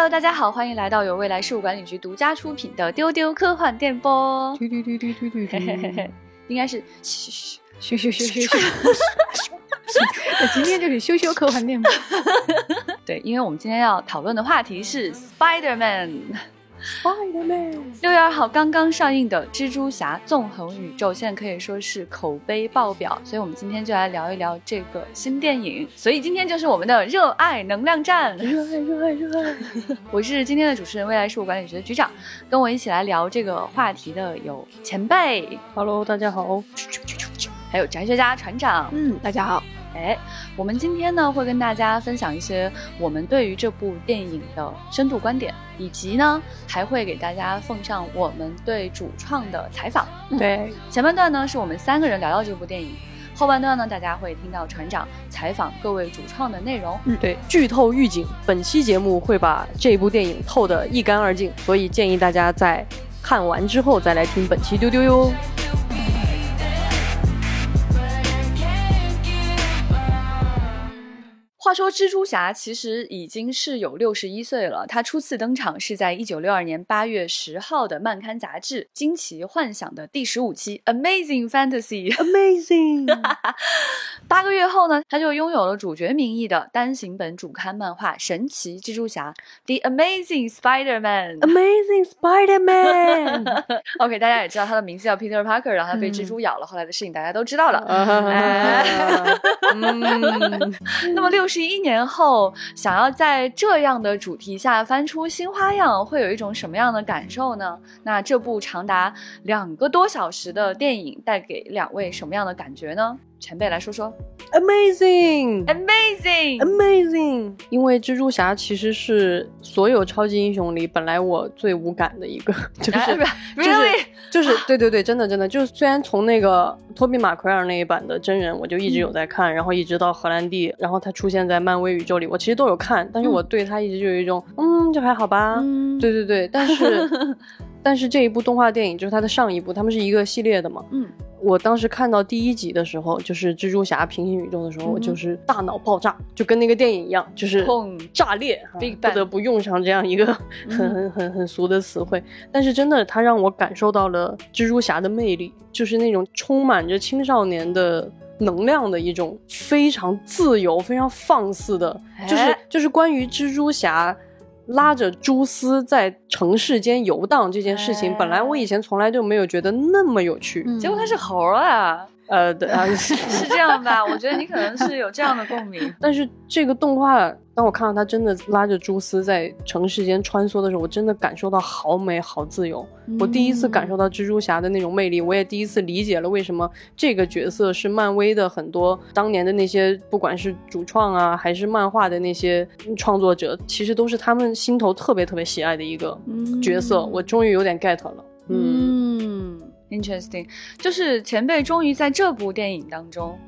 Hello，大家好，欢迎来到由未来事务管理局独家出品的丢丢科幻电波。嘟嘟嘟嘟嘟嘟嘟，应该是今天就是羞羞科幻电波。对，因为我们今天要讨论的话题是 Spider Man。Spider-Man，六月二号刚刚上映的《蜘蛛侠：纵横宇宙》，现在可以说是口碑爆表，所以我们今天就来聊一聊这个新电影。所以今天就是我们的热爱能量站。热爱热爱热爱。我是今天的主持人，未来事务管理局的局长。跟我一起来聊这个话题的有前辈，Hello，大家好。还有宅学家船长。嗯，大家好。哎，我们今天呢会跟大家分享一些我们对于这部电影的深度观点，以及呢还会给大家奉上我们对主创的采访。对，前半段呢是我们三个人聊到这部电影，后半段呢大家会听到船长采访各位主创的内容。嗯，对，剧透预警，本期节目会把这部电影透得一干二净，所以建议大家在看完之后再来听本期丢丢哟。话说，蜘蛛侠其实已经是有六十一岁了。他初次登场是在一九六二年八月十号的漫刊杂志《惊奇幻想》的第十五期《Amazing Fantasy》。Amazing，八个月后呢，他就拥有了主角名义的单行本主刊漫画《神奇蜘蛛侠》The Amazing Spider-Man。Amazing Spider-Man。OK，大家也知道他的名字叫 Peter Parker，然后他被蜘蛛咬了，后来的事情大家都知道了。嗯，那么六十一年后，想要在这样的主题下翻出新花样，会有一种什么样的感受呢？那这部长达两个多小时的电影带给两位什么样的感觉呢？前辈来说说。Amazing。Amazing，Amazing，因为蜘蛛侠其实是所有超级英雄里本来我最无感的一个，就是 really？就是对对对，真的真的，就是虽然从那个托比马奎尔那一版的真人我就一直有在看，然后一直到荷兰弟，然后他出现在漫威宇宙里，我其实都有看，但是我对他一直就有一种嗯，就还好吧，嗯。对对对，但是 但是这一部动画电影就是它的上一部，他们是一个系列的嘛，嗯，我当时看到第一集的时候，就是蜘蛛侠平行宇宙的时候，嗯我就是大脑爆炸，就跟那个电影一样，就是砰。炸裂，啊不得不用上这样一个嗯 很很很很俗的词汇。但是真的，它让我感受到了蜘蛛侠的魅力，就是那种充满着青少年的。能量的一种非常自由、非常放肆的，就是哎。就是关于蜘蛛侠拉着蛛丝在城市间游荡这件事情，哎本来我以前从来就没有觉得那么有趣。结果它是猴儿啊，呃，对啊，是这样吧？我觉得你可能是有这样的共鸣。但是这个动画，当我看到他真的拉着蛛丝在城市间穿梭的时候，我真的感受到好美、好自由。我第一次感受到蜘蛛侠的那种魅力，我也第一次理解了为什么这个角色是漫威的很多当年的那些，不管是主创啊，还是漫画的那些创作者，其实都是他们心头特别特别喜爱的一个角色。我终于有点 get 了。嗯，嗯，interesting，就是前辈终于在这部电影当中。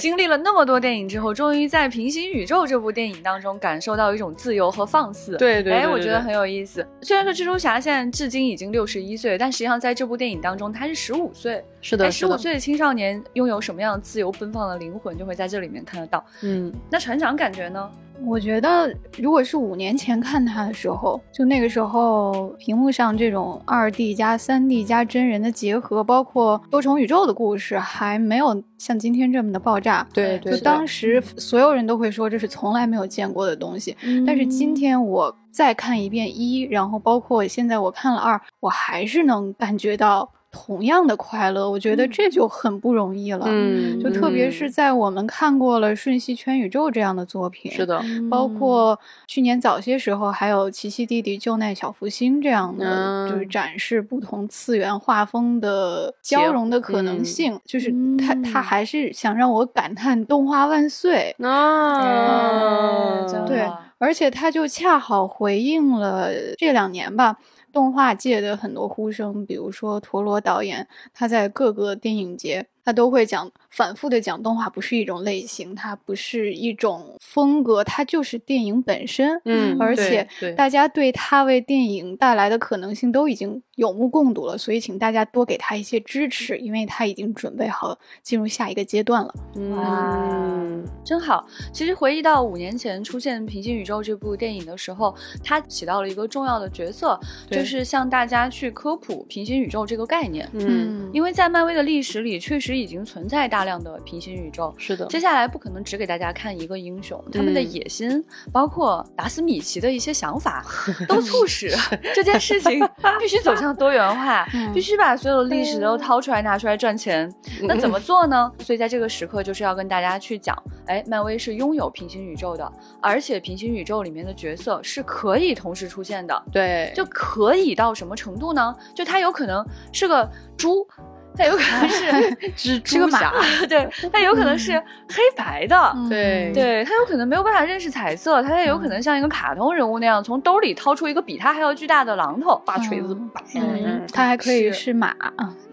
经历了那么多电影之后，终于在《平行宇宙》这部电影当中感受到一种自由和放肆。哎，对对对对对我觉得很有意思。虽然说蜘蛛侠现在至今已经六十一岁，但实际上在这部电影当中他是十五岁。是的，哎，是的，十五岁的青少年拥有什么样自由奔放的灵魂，就会在这里面看得到。嗯，那船长感觉呢？我觉得，如果是五年前看它的时候，就那个时候屏幕上这种二 D 加三 D 加真人的结合，包括多重宇宙的故事，还没有像今天这么的爆炸。对对，就当时所有人都会说这是从来没有见过的东西，但是今天我再看一遍一，然后包括现在我看了二，我还是能感觉到同样的快乐。我觉得这就很不容易了。嗯，就特别是在我们看过了《瞬息全宇宙》这样的作品，是的，包括去年早些时候还有《奇奇弟弟救难小福星》这样的，嗯就是展示不同次元画风的交融的可能性。就是他嗯他还是想让我感叹动画万岁。啊，哎真对，而且他就恰好回应了这两年吧，动画界的很多呼声，比如说陀螺导演，他在各个电影节，他都会讲，反复的讲动画不是一种类型，它不是一种风格，它就是电影本身。嗯而且对大家对他为电影带来的可能性都已经有目共睹了，所以请大家多给他一些支持，因为他已经准备好进入下一个阶段了。嗯，真好。其实回忆到五年前出现《平行宇宙》这部电影的时候，它起到了一个重要的角色，就是向大家去科普平行宇宙这个概念。嗯，因为在漫威的历史里，确实已经存在大量的平行宇宙。是的，接下来不可能只给大家看一个英雄，他们的嗯野心，包括达斯米奇的一些想法，都促使 这件事情必须走向多元化，嗯必须把所有的历史都掏出来拿出来赚钱。那怎么做呢？所以在这个时刻，就是要跟大家去讲，哎，漫威是拥有平行宇宙的，而且平行宇宙里面的角色是可以同时出现的。对，就可以到什么程度呢？就他有可能是个猪，他有可能是 蜘是个马蛛侠，对，它有可能是黑白的。嗯对对它有可能没有办法认识彩色，它也有可能像一个卡通人物那样，从兜里掏出一个比它还要巨大的榔头。大锤子嗯摆，嗯，它还可以是是马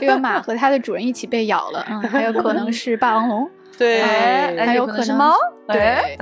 这个马和它的主人一起被咬了，嗯，还有可能是霸王龙，对，哎还有可能是猫，哎对，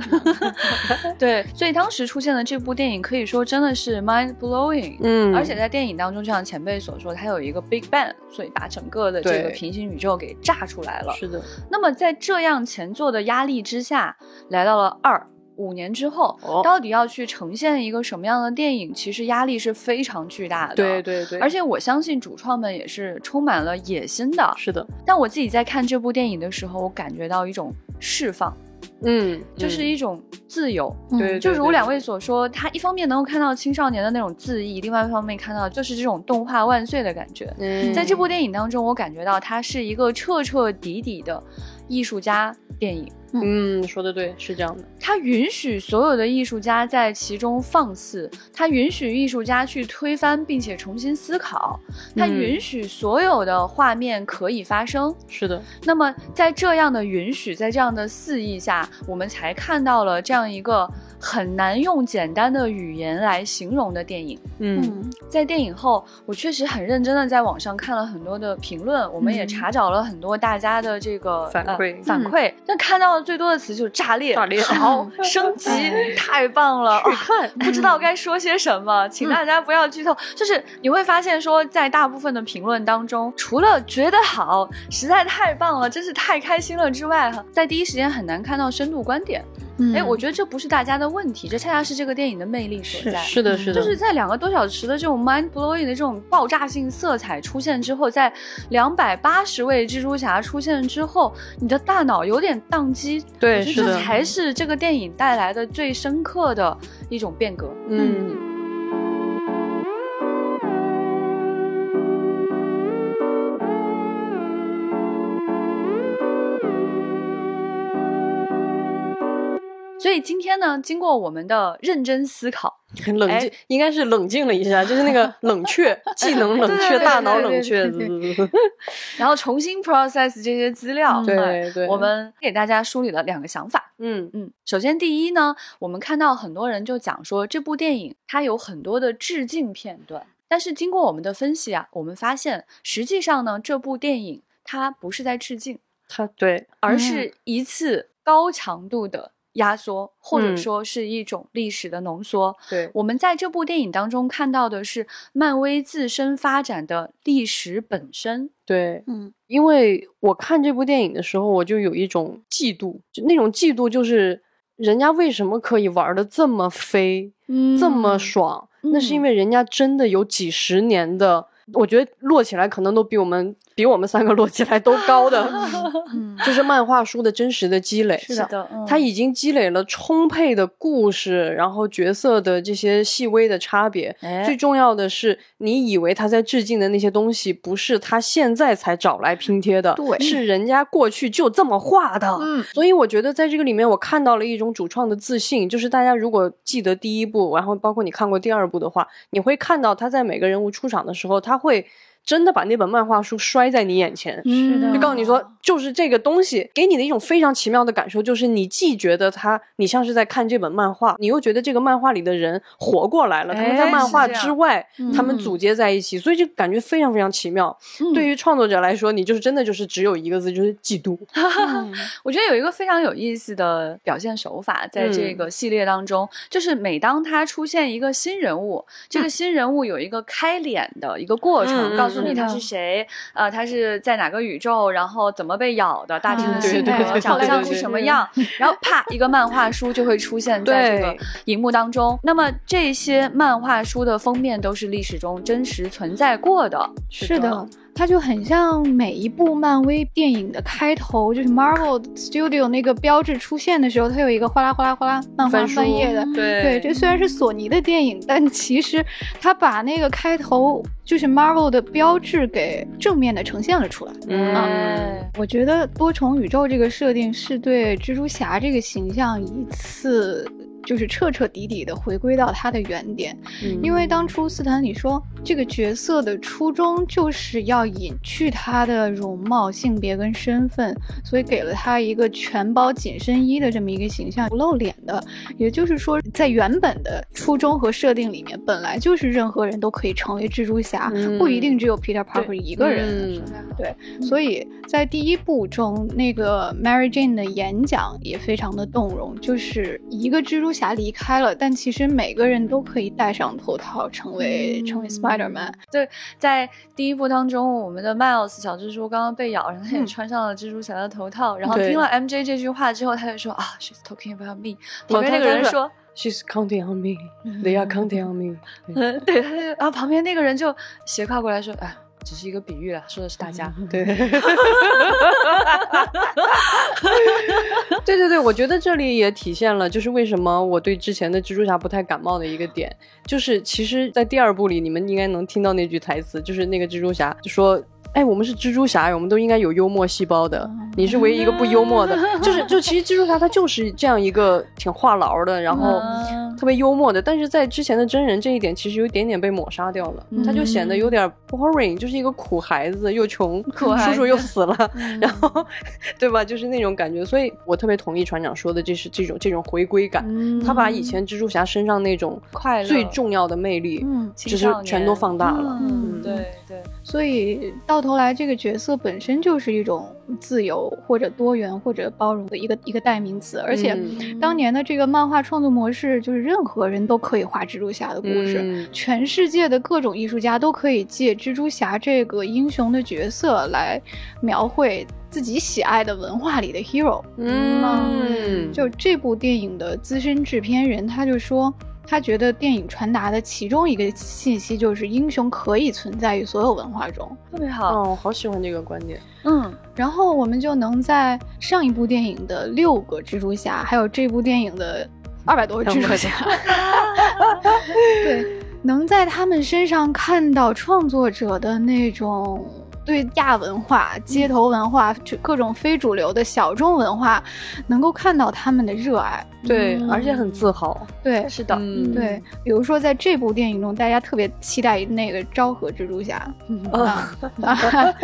对，所以当时出现的这部电影可以说真的是 mind blowing。嗯，而且在电影当中，就像前辈所说，它有一个 Big Bang，所以把整个的这个平行宇宙给炸出来了。是的，那么在这样前作的压力之下，来到了二五年之后，哦到底要去呈现一个什么样的电影，其实压力是非常巨大的。对。对对，而且我相信主创们也是充满了野心的。是的，但我自己在看这部电影的时候，我感觉到一种释放，嗯，就是一种自由。嗯对，就如两位所说，他一方面能够看到青少年的那种恣意，另外一方面看到就是这种动画万岁的感觉。嗯在这部电影当中，我感觉到它是一个彻彻底底的艺术家电影。嗯，说的对，是这样的，它允许所有的艺术家在其中放肆，它允许艺术家去推翻并且重新思考，它嗯。允许所有的画面可以发生。是的，那么，在这样的允许，在这样的肆意下，我们才看到了这样一个很难用简单的语言来形容的电影。嗯嗯在电影后，我确实很认真的在网上看了很多的评论，我们也嗯查找了很多大家的这个反馈呃、反馈，但看到的最多的词就是炸裂、炸裂好、升级，太棒了！不知道该说些什么，请大家不要剧透。就是你会发现说，在大部分的评论当中，除了觉得好，实在太棒了，真是太开心了之外，哈，在第一时间很难看到深度观点。嗯哎、我觉得这不是大家的问题，这恰恰是这个电影的魅力所在。是的，是的，就是在两个多小时的这种 mind blowing 的这种爆炸性色彩出现之后，在两百八十位蜘蛛侠出现之后，你的大脑有点宕机。对，我觉得这，才是这个电影带来的最深刻的一种变革。嗯。所以今天呢，经过我们的认真思考，很冷静哎，应该是冷静了一下，就是那个 冷却，技能冷却，大脑冷却，然后重新 process 这些资料，对对，我们给大家梳理了两个想法。嗯嗯，首先第一呢，我们看到很多人就讲说这部电影它有很多的致敬片段，但是经过我们的分析啊，我们发现实际上呢，这部电影它不是在致敬，它对，而是一次高强度的压缩，或者嗯说是一种历史的浓缩。对，我们在这部电影当中看到的是漫威自身发展的历史本身。对，嗯因为我看这部电影的时候，我就有一种嫉妒，就那种嫉妒就是人家为什么可以玩的这么飞，嗯这么爽？那是因嗯为人家真的有几十年的，我觉得摞起来可能都比我们比我们三个摞起来都高的，嗯就是漫画书的真实的积累。是的的，嗯它已经积累了充沛的故事，然后角色的这些细微的差别。哎最重要的是，你以为他在致敬的那些东西，不是他现在才找来拼贴的，对是人家过去就这么画的。嗯所以我觉得在这个里面，我看到了一种主创的自信，就是大家如果记得第一部，然后包括你看过第二部的话，你会看到他在每个人物出场的时候，他会真的把那本漫画书摔在你眼前。是的。就告诉你说，就是这个东西给你的一种非常奇妙的感受，就是你既觉得它，你像是在看这本漫画，你又觉得这个漫画里的人活过来了，他们在哎漫画之外，嗯他们组接在一起，所以就感觉非常非常奇妙。嗯。对于创作者来说，你就是真的就是只有一个字，就是嫉妒。嗯 我觉得有一个非常有意思的表现手法，在这嗯。个系列当中，就是每当他出现一个新人物，这个新人物有一个开脸的一个过程，告诉诉你他是谁，呃，他是在哪个宇宙，然后怎么被咬的，大致的嗯性格、对长相是什么样，然后啪，一个漫画书就会出现在这个荧幕当中。那么这些漫画书的封面都是历史中真实存在过的。是的，它就很像每一部漫威电影的开头，就是 Marvel Studio 那个标志出现的时候，它有一个哗啦哗啦哗啦漫画翻页的。对对，这虽然是索尼的电影，但其实它把那个开头就是 Marvel 的标志给正面的呈现了出来。嗯，哎我觉得多重宇宙这个设定是对蜘蛛侠这个形象一次就是彻彻底底的回归到他的原点。嗯因为当初斯坦李说这个角色的初衷就是要隐去他的容貌、性别跟身份，所以给了他一个全包紧身衣的这么一个形象，不露脸的。也就是说，在原本的初衷和设定里面，本来就是任何人都可以成为蜘蛛侠，嗯不一定只有 Peter Parker 一个人。嗯对，所以在第一部中，那个 Mary Jane 的演讲也非常的动容，就是一个蜘蛛侠离开了，但其实每个人都可以戴上头套，成为、成为 Spider Man。对在第一部当中，我们的 Miles 小蜘蛛刚刚被咬，然后他也嗯穿上了蜘蛛侠的头套，然后听了 MJ 这句话之后，他就说啊，She's talking about me。旁边那个人说，She's counting on me. They are counting on me. 对嗯，对，他就，然后旁边那个人就斜跨过来说，哎，只是一个比喻了，说的是大家。对，对对对，我觉得这里也体现了，就是为什么我对之前的蜘蛛侠不太感冒的一个点，就是其实，在第二部里，你们应该能听到那句台词，就是那个蜘蛛侠就说。哎，我们是蜘蛛侠，我们都应该有幽默细胞的。你是唯一一个不幽默的，就是就其实蜘蛛侠他就是这样一个挺话痨的，然后嗯特别幽默的，但是在之前的真人这一点其实有一点点被抹杀掉了，他就显得有点 boring，就是一个苦孩子，又穷，叔叔又死了，然后对吧？就是那种感觉，所以我特别同意船长说的，这是这种这种回归感，嗯他把以前蜘蛛侠身上那种快乐最重要的魅力，嗯，只是全都放大了。嗯，嗯对对，所以到头来，这个角色本身就是一种自由或者多元或者包容的一个一个代名词，而且。嗯当年的这个漫画创作模式，就是任何人都可以画蜘蛛侠的故事，嗯全世界的各种艺术家都可以借蜘蛛侠这个英雄的角色来描绘自己喜爱的文化里的 hero。嗯，就这部电影的资深制片人，他就说，他觉得电影传达的其中一个信息就是英雄可以存在于所有文化中。特别好。哦，好喜欢这个观点。嗯，然后我们就能在上一部电影的六个蜘蛛侠，还有这部电影的二百多个蜘蛛侠，对，能在他们身上看到创作者的那种对亚文化、街头文化、就各种非主流的小众文化，能够看到他们的热爱。对，嗯。而且很自豪。对，是的，嗯，对，比如说在这部电影中，大家特别期待那个昭和蜘蛛侠，啊，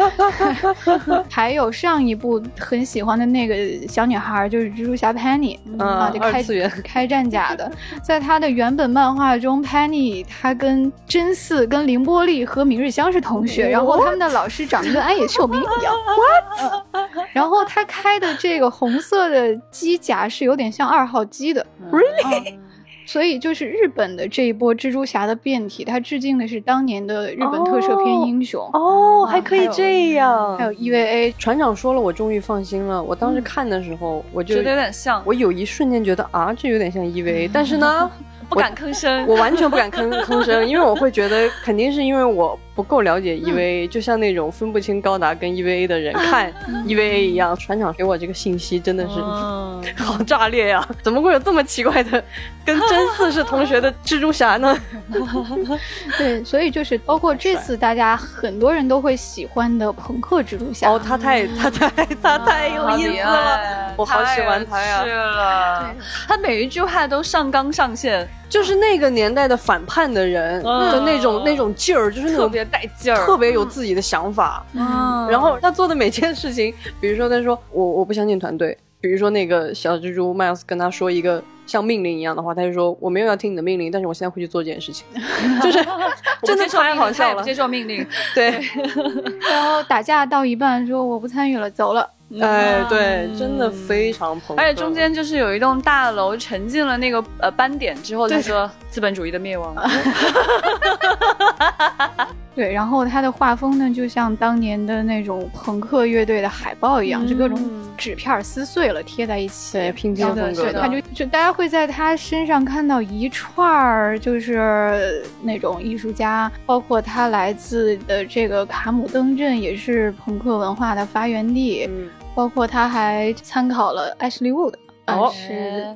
还有上一部很喜欢的那个小女孩，就是蜘蛛侠 Penny 啊，嗯就开二次元。开战甲的，在她的原本漫画中，Penny 她跟真嗣、跟凌波丽和明日香是同学，然后他们的老师长得跟安野秀明一样，what？然后他开的这个红色的机甲是有点像二号机的，Really？所以就是日本的这一波蜘蛛侠的变体，它致敬的是当年的日本特摄片英雄，哦，啊还可以这样。还有 EVA。船长说了，我终于放心了。我当时看的时候，我就觉得有点像，我有一瞬间觉得啊，这有点像 EVA，但是呢，不敢吭声。我完全不敢吭吭声，因为我会觉得肯定是因为我不够了解 EVA，、就像那种分不清高达跟 EVA 的人看 EVA 一样。船长给我这个信息真的是。嗯 好炸裂呀！怎么会有这么奇怪的，跟真嗣是同学的蜘蛛侠呢？对，所以就是包括这次大家很多人都会喜欢的朋克蜘蛛侠。哦，他太他太他太有意思了，我好喜欢他呀太有趣了，他每一句话都上纲上线，就是那个年代的反叛的人嗯。的那种、那种劲儿，就是那种特别带劲儿，特别有自己的想法。嗯。然后他做的每件事情，比如说他说我我不相信团队，比如说那个小蜘蛛 Miles 跟他说一个像命令一样的话，他就说我没有要听你的命令，但是我现在会去做这件事情，就是 真的太好笑了。不。接受命令，对，然后打架到一半说我不参与了，走了。哎，对，真的非常朋克，而且中间就是有一栋大楼沉进了那个呃斑点之后，他说资本主义的灭亡。对，然后他的画风呢，就像当年的那种朋克乐队的海报一样，就各种纸片撕碎了贴在一起，对拼贴风格对，他就就大家会在他身上看到一串儿，就是那种艺术家，包括他来自的这个卡姆登镇，也是朋克文化的发源地，嗯包括他还参考了 Ashley Wood，啊、哦是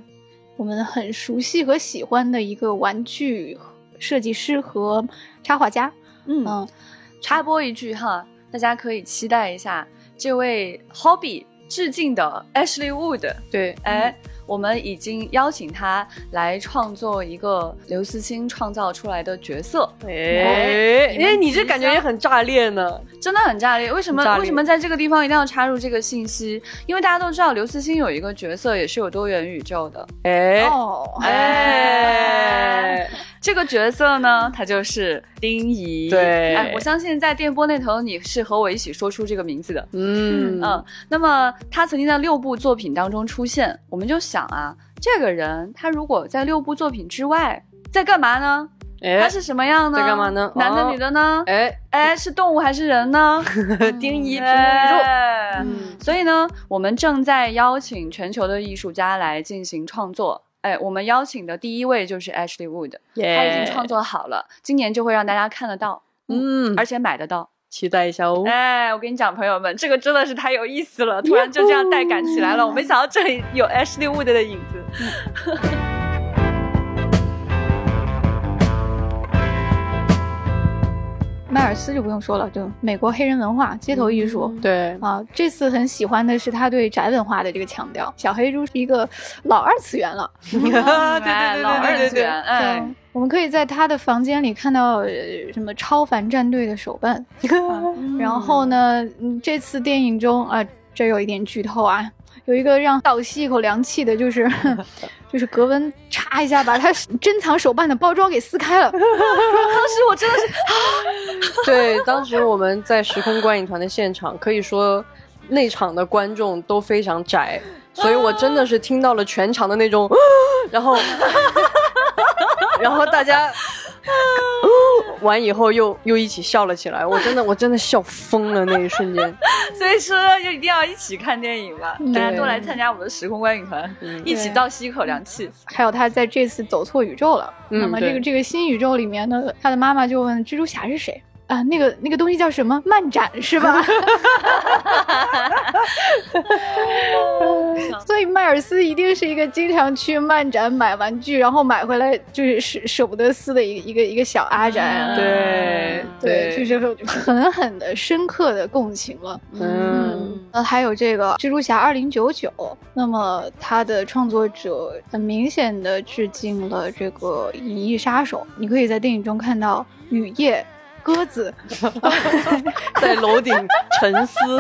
我们很熟悉和喜欢的一个玩具设计师和插画家。嗯，嗯，插播一句哈，大家可以期待一下这位 Hobby 致敬的 Ashley Wood。对，哎，我们已经邀请他来创作一个刘慈欣创造出来的角色，哎你们哎，你这感觉也很炸裂呢。真的很炸裂。为什么为什么在这个地方一定要插入这个信息？因为大家都知道刘慈欣有一个角色也是有多元宇宙的，哎哦，哎，这个角色呢，他就是丁仪。对哎，我相信在电波那头你是和我一起说出这个名字的。嗯嗯，那么他曾经在六部作品当中出现，我们就想啊，这个人他如果在六部作品之外在干嘛呢？哎，他是什么样呢？在干嘛呢男的哦女的呢？哎，哎，是动物还是人呢？丁仪平行宇宙，哎嗯所以呢，我们正在邀请全球的艺术家来进行创作。哎，我们邀请的第一位就是 Ashley Wood，他已经创作好了，今年就会让大家看得到，嗯，而且买得到。期待一下哦。哎，我跟你讲，朋友们，这个真的是太有意思了，突然就这样带感起来了。我没想到这里有 Ashley Wood 的影子。迈尔斯就不用说了，就美国黑人文化、街头艺术。对，啊，这次很喜欢的是他对宅文化的这个强调。小黑猪是一个老二次元了，对对老二对对对次元，哎，对，我们可以在他的房间里看到呃什么超凡战队的手办。啊然后呢，嗯，这次电影中啊、这有一点剧透啊，有一个让倒吸一口凉气的，就是就是格温嚓一下把他珍藏手办的包装给撕开了。当时我真的是，对，当时我们在时空观影团的现场，可以说内场的观众都非常窄，所以我真的是听到了全场的那种，然后，然后大家。完以后又又一起笑了起来，我真的我真的笑疯了那一瞬间。所以说就一定要一起看电影吧，大家都来参加我们的时空观影团，一起倒吸一口凉气。还有他在这次走错宇宙了。嗯那么这个这个新宇宙里面呢，他的妈妈就问蜘蛛侠是谁啊？那个那个东西叫什么？漫展是吧？尔斯一定是一个经常去漫展买玩具，然后买回来就是舍舍不得撕的一个一个一个小阿宅。对。对，就是狠狠的、深刻的共情了。嗯，呃，还有这个《蜘蛛侠二零九九》，那么它的创作者很明显的致敬了这个《银翼杀手》，你可以在电影中看到雨夜、鸽子，在楼顶沉思，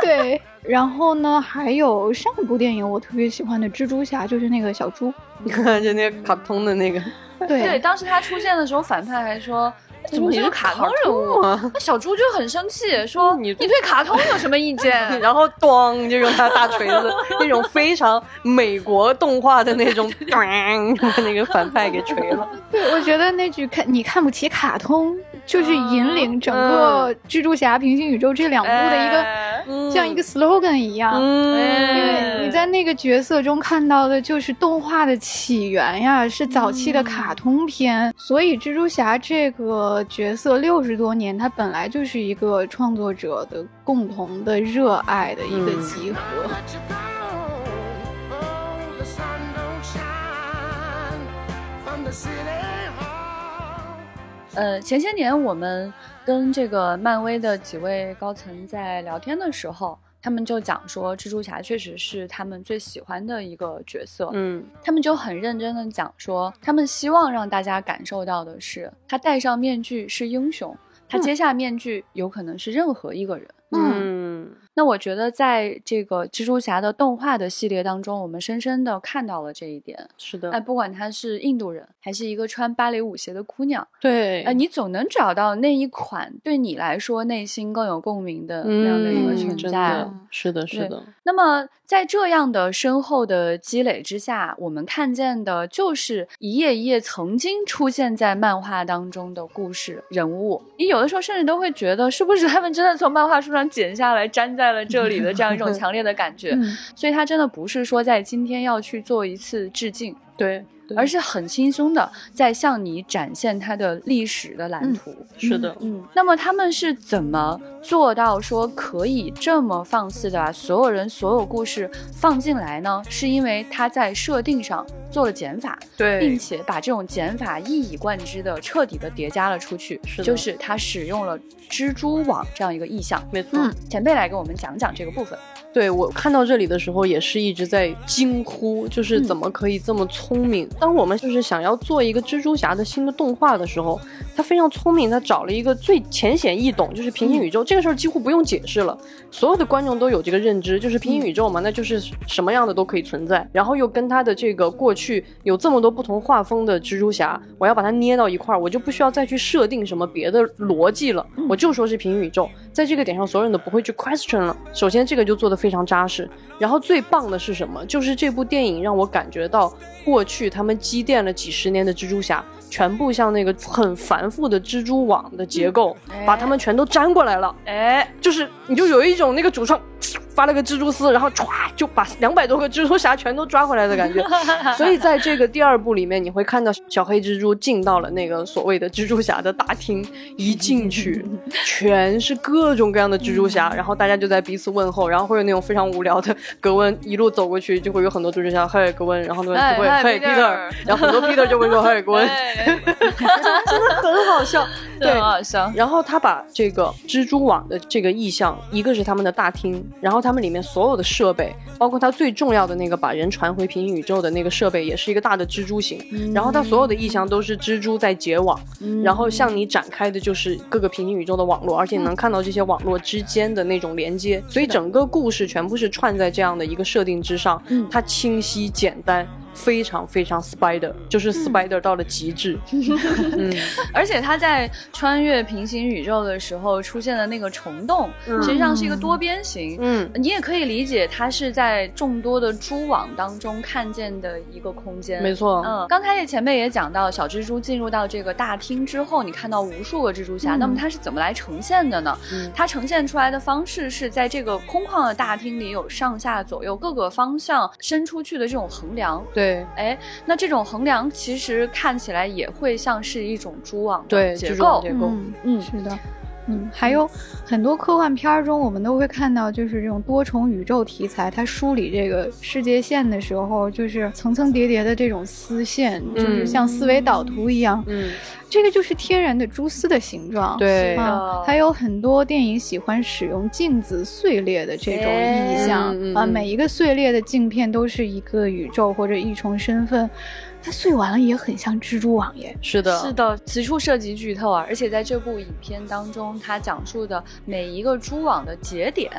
对。然后呢，还有上一部电影我特别喜欢的蜘蛛侠，就是那个小猪，就那个卡通的那个，对对，当时他出现的时候，反派还说。怎么你是是卡通人物？啊？那小猪就很生气，说你你对卡通有什么意见？然后咣就用他大锤子，那种非常美国动画的那种，把那个反派给锤了。对，我觉得那句看你看不起卡通，就是引领整个蜘蛛侠平行宇宙这两部的一个。哎。像一个 slogan 一样，嗯，因为你在那个角色中看到的就是动画的起源呀，是早期的卡通片，所以蜘蛛侠这个角色六十多年，它本来就是一个创作者的共同的热爱的一个嗯。集合。Let 呃，前些年我们跟这个漫威的几位高层在聊天的时候，他们就讲说，蜘蛛侠确实是他们最喜欢的一个角色。嗯他们就很认真的讲说，他们希望让大家感受到的是，他戴上面具是英雄，他揭下面具有可能是任何一个人。嗯，那我觉得在这个蜘蛛侠的动画的系列当中，我们深深的看到了这一点。是的，哎，不管她是印度人，还是一个穿芭蕾舞鞋的姑娘，对，哎，你总能找到那一款对你来说内心更有共鸣的那样的一个嗯存真在。的是的，是的，那么，在这样的深厚的积累之下，我们看见的就是一页一页曾经出现在漫画当中的故事人物。你有的时候甚至都会觉得，是不是他们真的从漫画书上剪下来粘在了这里的这样一种 强烈的感觉？嗯所以，他真的不是说在今天要去做一次致敬，对，对而是很轻松的在向你展现它的历史的蓝图。是的，嗯，那么他们是怎么做到说可以这么放肆的把所有人所有故事放进来呢？是因为他在设定上做了减法，对，并且把这种减法一以贯之的彻底的叠加了出去。是的就是他使用了蜘蛛网这样一个意象。没错。嗯，前辈来给我们讲讲这个部分。对我看到这里的时候，也是一直在惊呼，就是嗯怎么可以这么聪明？当我们就是想要做一个蜘蛛侠的新的动画的时候，他非常聪明，他找了一个最浅显易懂，就是平行宇宙、这个事儿几乎不用解释了，所有的观众都有这个认知，就是平行宇宙嘛，那就是什么样的都可以存在。然后又跟他的这个过去有这么多不同画风的蜘蛛侠，我要把它捏到一块儿，我就不需要再去设定什么别的逻辑了，我就说是平行宇宙，在这个点上，所有人都不会去 question 了。首先，这个就做的非常扎实。然后最棒的是什么？就是这部电影让我感觉到，过过去他们积淀了几十年的蜘蛛侠，全部像那个很繁复的蜘蛛网的结构，把它们全都粘过来了。哎，就是你就有一种那个主创发了个蜘蛛丝，然后歘就把两百多个蜘蛛侠全都抓回来的感觉。所以在这个第二部里面，你会看到小黑蜘蛛进到了那个所谓的蜘蛛侠的大厅，一进去全是各种各样的蜘蛛侠，然后大家就在彼此问候，然后会有那种非常无聊的格温一路走过去，就会有很多蜘蛛侠嘿格温，然后那边就会嗨嘿 Peter，然后很多 Peter 就会说嘿格温，哎很好笑。对很好笑。然后他把这个蜘蛛网的这个意象，一个是他们的大厅，然后他们里面所有的设备，包括他最重要的那个把人传回平行宇宙的那个设备，也是一个大的蜘蛛形。然后他所有的意象都是蜘蛛在结网，然后向你展开的就是各个平行宇宙的网络，而且你能看到这些网络之间的那种连接，所以整个故事全部是串在这样的一个设定之上，它清晰简单。非常非常 spider，就是 spider 到了极致。嗯，而且他在穿越平行宇宙的时候出现的那个虫洞，嗯实际上是一个多边形。嗯，你也可以理解，它是在众多的蛛网当中看见的一个空间。没错。嗯，刚才也前辈也讲到，小蜘蛛进入到这个大厅之后，你看到无数个蜘蛛侠，嗯那么它是怎么来呈现的呢？嗯它呈现出来的方式是在这个空旷的大厅里有上下左右各个方向伸出去的这种横梁。对哎，那这种横梁其实看起来也会像是一种蛛网的对，结构。结构。嗯嗯是的。嗯，还有很多科幻片儿中，我们都会看到，就是这种多重宇宙题材，它梳理这个世界线的时候，就是层层叠叠的这种丝线，就是嗯像思维导图一样。嗯，这个就是天然的蛛丝的形状。对。啊，还有很多电影喜欢使用镜子碎裂的这种意象、啊，每一个碎裂的镜片都是一个宇宙或者一重身份，它碎完了也很像蜘蛛网耶。是的，是的，此处涉及剧透啊！而且在这部影片当中，它讲述的每一个蛛网的节点，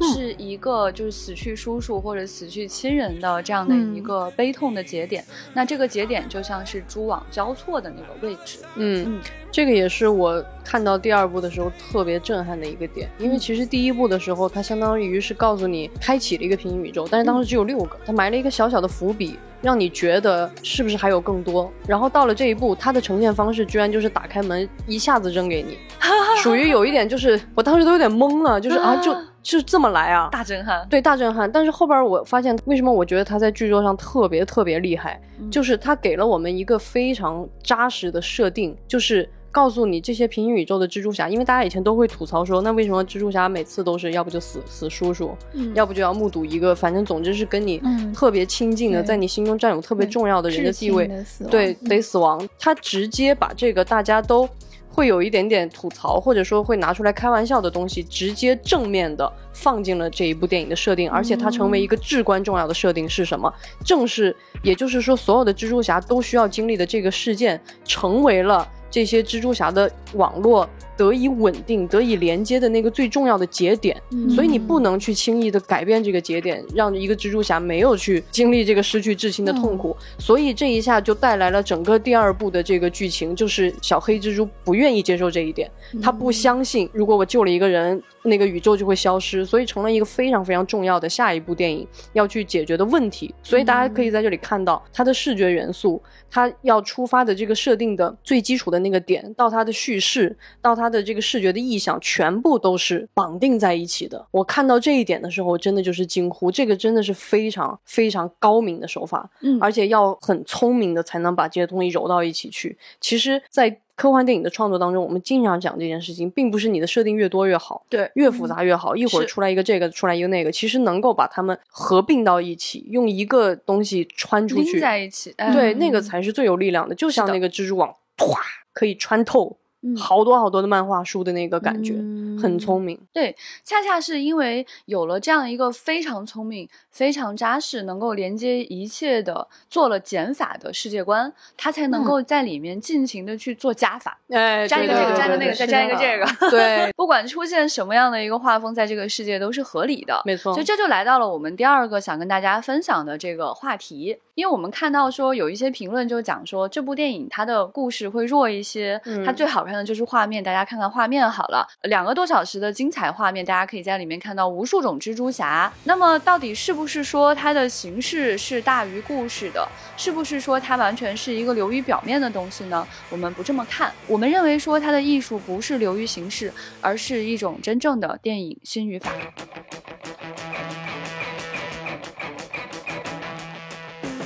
嗯是一个就是死去叔叔或者死去亲人的这样的嗯一个悲痛的节点。那这个节点就像是蛛网交错的那个位置。嗯嗯，这个也是我看到第二部的时候特别震撼的一个点，因为其实第一部的时候，它相当于是告诉你开启了一个平行宇宙，但是当时只有六个，它埋了一个小小的伏笔，让你觉得是不是还有更多。然后到了这一步，它的呈现方式居然就是打开门一下子扔给你，属于有一点就是我当时都有点懵了，就是啊就就这么来啊，大震撼。对，大震撼。但是后边我发现，为什么我觉得他在剧作上特别特别厉害，嗯就是他给了我们一个非常扎实的设定，就是告诉你这些平行宇宙的蜘蛛侠，因为大家以前都会吐槽说，那为什么蜘蛛侠每次都是要不就死死叔叔，嗯。要不就要目睹一个，反正总之是跟你嗯。特别亲近的，对。在你心中占有特别重要的人的地位，对，嗯。得死亡。他直接把这个大家都会有一点点吐槽，或者说会拿出来开玩笑的东西，直接正面的放进了这一部电影的设定，而且它成为一个至关重要的设定是什么？正是，也就是说，所有的蜘蛛侠都需要经历的这个事件，成为了这些蜘蛛侠的网络得以稳定、得以连接的那个最重要的节点，嗯。所以你不能去轻易的改变这个节点，让一个蜘蛛侠没有去经历这个失去至亲的痛苦。所以这一下就带来了整个第二部的这个剧情，就是小黑蜘蛛不愿意接受这一点，他不相信如果我救了一个人，那个宇宙就会消失，所以成了一个非常非常重要的下一部电影要去解决的问题。所以大家可以在这里看到它的视觉元素，它要出发的这个设定的最基础的那个点，到它的叙事，到它的这个视觉的意象，全部都是绑定在一起的。我看到这一点的时候，真的就是惊呼，这个真的是非常非常高明的手法，嗯而且要很聪明的才能把这些东西揉到一起去。其实，在科幻电影的创作当中，我们经常讲这件事情，并不是你的设定越多越好，对越复杂越好。一会儿出来一个这个，出来一个那个，其实能够把它们合并到一起，用一个东西穿出去，在一起，哎对，那个才是最有力量的。就像那个蜘蛛网，唰可以穿透嗯好多好多的漫画书的那个感觉，很嗯聪明。对，恰恰是因为有了这样一个非常聪明、非常扎实、能够连接一切的、做了减法的世界观，他才能嗯够在里面尽情的去做加法，哎，粘一个这个，粘一个那个，再粘一个这个。对，不管出现什么样的一个画风，在这个世界都是合理的。没错所以这就来到了我们第二个想跟大家分享的这个话题，因为我们看到说有一些评论就讲说这部电影它的故事会弱一些，嗯它最好看的就是画面，大家看看画面好了。两个多小时的精彩画面，大家可以在里面看到无数种蜘蛛侠。那么到底是不是说它的形式是大于故事的？是不是说它完全是一个流于表面的东西呢？我们不这么看，我们认为说它的艺术不是流于形式，而是一种真正的电影新语法。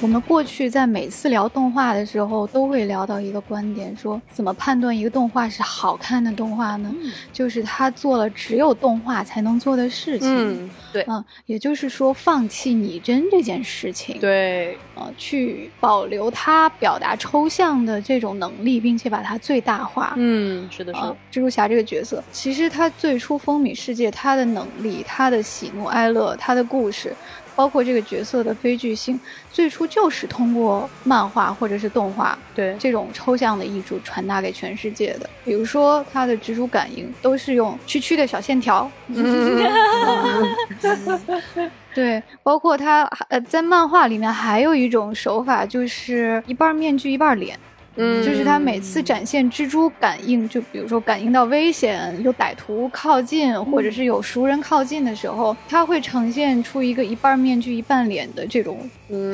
我们过去在每次聊动画的时候，都会聊到一个观点，说怎么判断一个动画是好看的动画呢？就是他做了只有动画才能做的事情。嗯，对嗯，也就是说，放弃拟真这件事情，，对，呃，去保留他表达抽象的这种能力，并且把它最大化。嗯，是的，是啊的，，蜘蛛侠这个角色，其实他最初风靡世界，他的能力、他的喜怒哀乐、他的故事，包括这个角色的悲剧性，最初就是通过漫画或者是动画对，这种抽象的艺术传达给全世界的。比如说，他的蜘蛛感应都是用区区的小线条，对，包括他呃，在漫画里面还有一种手法，就是一半面具一半脸。嗯，就是他每次展现蜘蛛感应，就比如说感应到危险、有歹徒靠近，或者是有熟人靠近的时候，他会呈现出一个一半面具一半脸的这种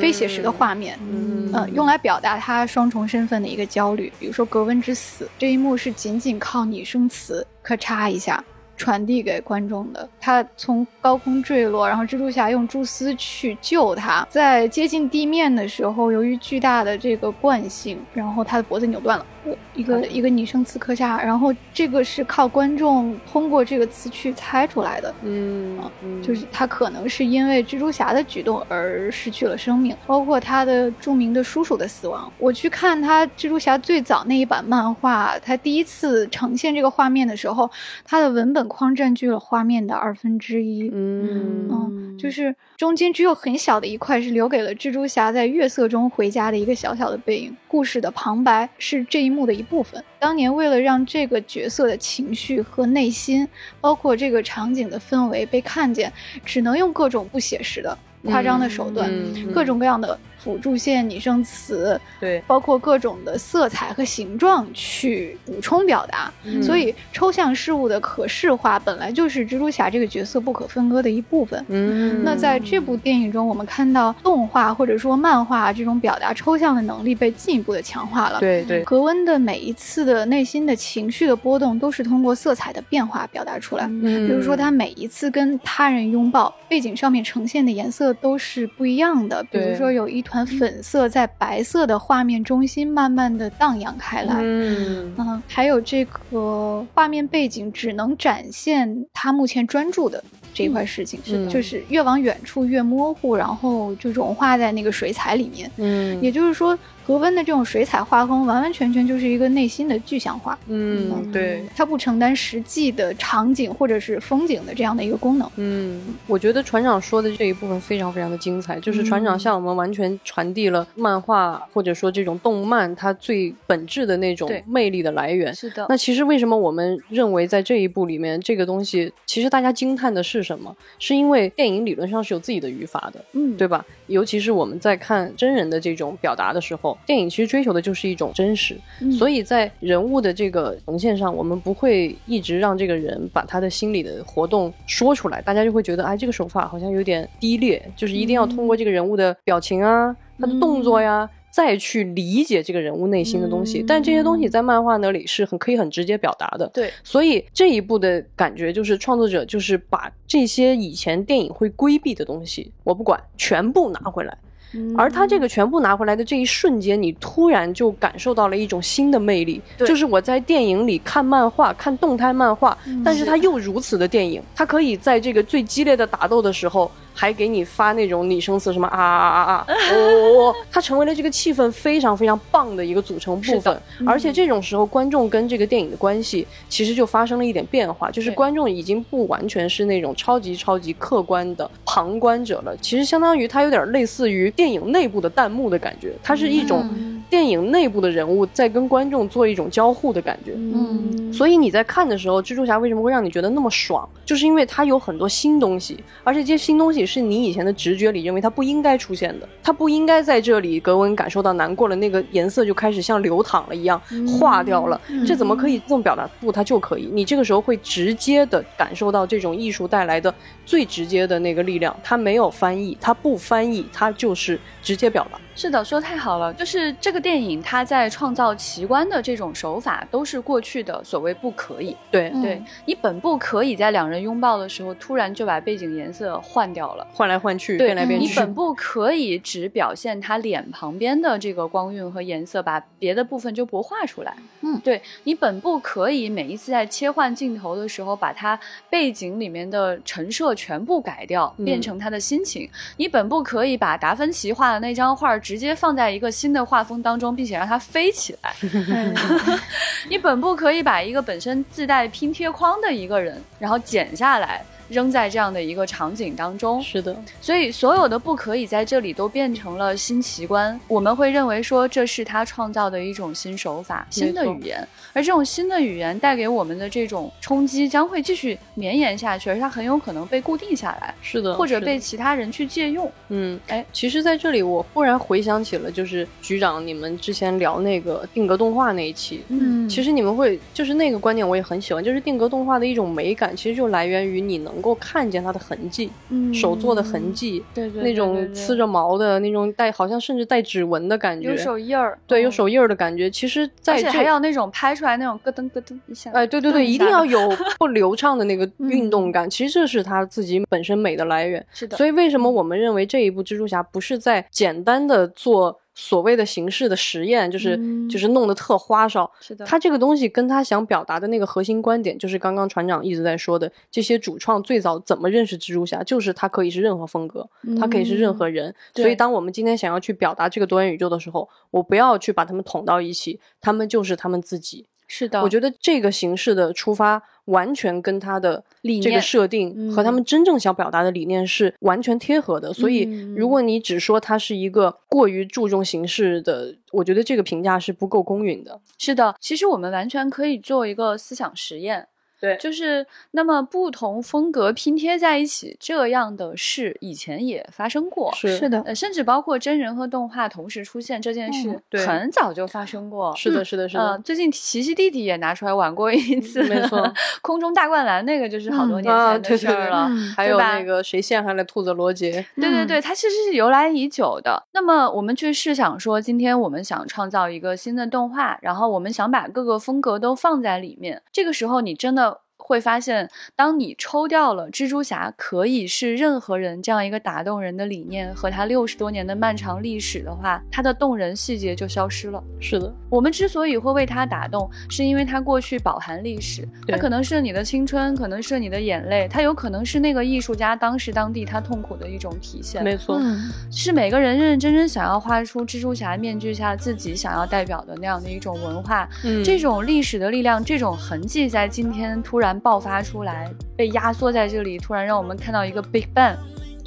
非写实的画面。嗯，呃，用来表达他双重身份的一个焦虑，比如说格温之死这一幕是仅仅靠拟声词咔嚓一下传递给观众的。他从高空坠落，然后蜘蛛侠用蛛丝去救他，在接近地面的时候，由于巨大的这个惯性，然后他的脖子扭断了。呃一个一个女生词咔嚓，然后这个是靠观众通过这个词去猜出来的。嗯，就是他可能是因为蜘蛛侠的举动而失去了生命，包括他的著名的叔叔的死亡。我去看他蜘蛛侠最早那一版漫画，他第一次呈现这个画面的时候，他的文本框占据了画面的二分之一。嗯，嗯，就是中间只有很小的一块是留给了蜘蛛侠在月色中回家的一个小小的背影。故事的旁白是这一幕的一部分。当年为了让这个角色的情绪和内心，包括这个场景的氛围被看见，只能用各种不写实的、夸张的手段，嗯各种各样的辅助线、拟声词，对，包括各种的色彩和形状去补充表达。嗯所以，抽象事物的可视化本来就是蜘蛛侠这个角色不可分割的一部分。嗯，那在这部电影中，我们看到动画或者说漫画这种表达抽象的能力被进一步的强化了。对对，格温的每一次的内心的情绪的波动，都是通过色彩的变化表达出来。嗯比如说，他每一次跟他人拥抱，背景上面呈现的颜色都是不一样的。比如说，有一团粉色在白色的画面中心慢慢的荡漾开来。嗯嗯，还有这个画面背景只能展现他目前专注的这一块事情，是的就是越往远处越模糊，然后就融化在那个水彩里面。嗯，也就是说，何温的这种水彩画风，完完全全就是一个内心的具象化，嗯，对，它不承担实际的场景或者是风景的这样的一个功能。嗯，我觉得船长说的这一部分非常非常的精彩，就是船长向我们完全传递了漫画或者说这种动漫它最本质的那种魅力的来源。是的，那其实为什么我们认为在这一部里面，这个东西其实大家惊叹的是什么？是因为电影理论上是有自己的语法的，嗯，对吧？尤其是我们在看真人的这种表达的时候，电影其实追求的就是一种真实，嗯所以在人物的这个呈现上，我们不会一直让这个人把他的心理的活动说出来，大家就会觉得，哎，这个手法好像有点低劣，就是一定要通过这个人物的表情啊，他的动作呀。再去理解这个人物内心的东西，嗯但这些东西在漫画那里是很可以很直接表达的。对，所以这一部的感觉就是创作者就是把这些以前电影会规避的东西，我不管，全部拿回来。嗯。而他这个全部拿回来的这一瞬间，你突然就感受到了一种新的魅力，就是我在电影里看漫画、看动态漫画，但是它又如此的电影，它可以在这个最激烈的打斗的时候，还给你发那种拟声词，什么啊啊啊啊，哦它成为了这个气氛非常非常棒的一个组成部分。而且这种时候，观众跟这个电影的关系其实就发生了一点变化，就是观众已经不完全是那种超级超级客观的旁观者了，其实相当于它有点类似于电影内部的弹幕的感觉，它是一种嗯电影内部的人物在跟观众做一种交互的感觉。嗯所以你在看的时候，蜘蛛侠为什么会让你觉得那么爽？就是因为它有很多新东西，而且这些新东西是你以前的直觉里认为它不应该出现的，它不应该在这里。格温感受到难过了，那个颜色就开始像流淌了一样化掉了，这怎么可以这么表达？不，它就可以。你这个时候会直接的感受到这种艺术带来的最直接的那个力量，它没有翻译，它不翻译，它就是直接表达。是的，说得太好了。就是这个电影，它在创造奇观的这种手法，都是过去的所谓不可以。对，嗯对你本不可以在两人拥抱的时候，突然就把背景颜色换掉了。换来换去，变来变去。你本不可以只表现他脸旁边的这个光晕和颜色，把别的部分就不画出来。嗯对你本不可以每一次在切换镜头的时候，把它背景里面的陈设全部改掉，嗯变成他的心情。你本不可以把达芬奇画的那张画直接放在一个新的画风当中，并且让它飞起来。嗯你本部可以把一个本身自带拼贴框的一个人，然后剪下来。扔在这样的一个场景当中，是的，所以所有的不可以在这里都变成了新奇观。我们会认为说这是他创造的一种新手法、新的语言，而这种新的语言带给我们的这种冲击将会继续绵延下去，而它很有可能被固定下来，是的，或者被其他人去借用。嗯，哎，其实在这里我忽然回想起了，就是局长你们之前聊那个定格动画那一期。嗯，其实你们会就是那个观点，我也很喜欢，就是定格动画的一种美感，其实就来源于你能够看见它的痕迹，嗯。手做的痕迹，对对那种呲着毛的那种带，好像甚至带指纹的感觉，有手印儿，对，有嗯，手印儿的感觉。其实在还要那种拍出来那种咯噔咯噔一下，哎，对对对，一定要有 不流畅的那个嗯。运动感。其实这是它自己本身美的来源。是的，所以为什么我们认为这一部蜘蛛侠不是在简单的做所谓的形式的实验，就是、嗯就是弄得特花哨？是的，他这个东西跟他想表达的那个核心观点，就是刚刚船长一直在说的，这些主创最早怎么认识蜘蛛侠，就是他可以是任何风格，他可以是任何人。嗯所以当我们今天想要去表达这个多元宇宙的时候，我不要去把他们捅到一起，他们就是他们自己。是的，我觉得这个形式的出发，完全跟他的这个设定和他们真正想表达的理念是完全贴合的。所以，嗯如果你只说它是一个过于注重形式的，我觉得这个评价是不够公允的。是的，其实我们完全可以做一个思想实验，对就是那么不同风格拼贴在一起这样的事，以前也发生过。是是的，呃，甚至包括真人和动画同时出现这件事，嗯对很早就发生过。是的，是的，是呃，的。最近奇奇弟弟也拿出来玩过一次，没错，空中大灌篮那个就是好多嗯年啊前的对对对事儿了。嗯还有那个谁陷害了兔子罗杰？嗯对对对，它其实是由来已久的。那么我们去试想说，今天我们想创造一个新的动画，然后我们想把各个风格都放在里面，这个时候你真的。会发现，当你抽掉了蜘蛛侠可以是任何人这样一个打动人的理念和他六十多年的漫长历史的话，他的动人细节就消失了。是的，我们之所以会为他打动，是因为他过去饱含历史，对它可能是你的青春，可能是你的眼泪，它有可能是那个艺术家当时当地他痛苦的一种体现。没错，嗯，是每个人认认真真想要画出蜘蛛侠面具下自己想要代表的那样的一种文化，嗯这种历史的力量，这种痕迹在今天突然爆发出来，被压缩在这里，突然让我们看到一个 Big Bang，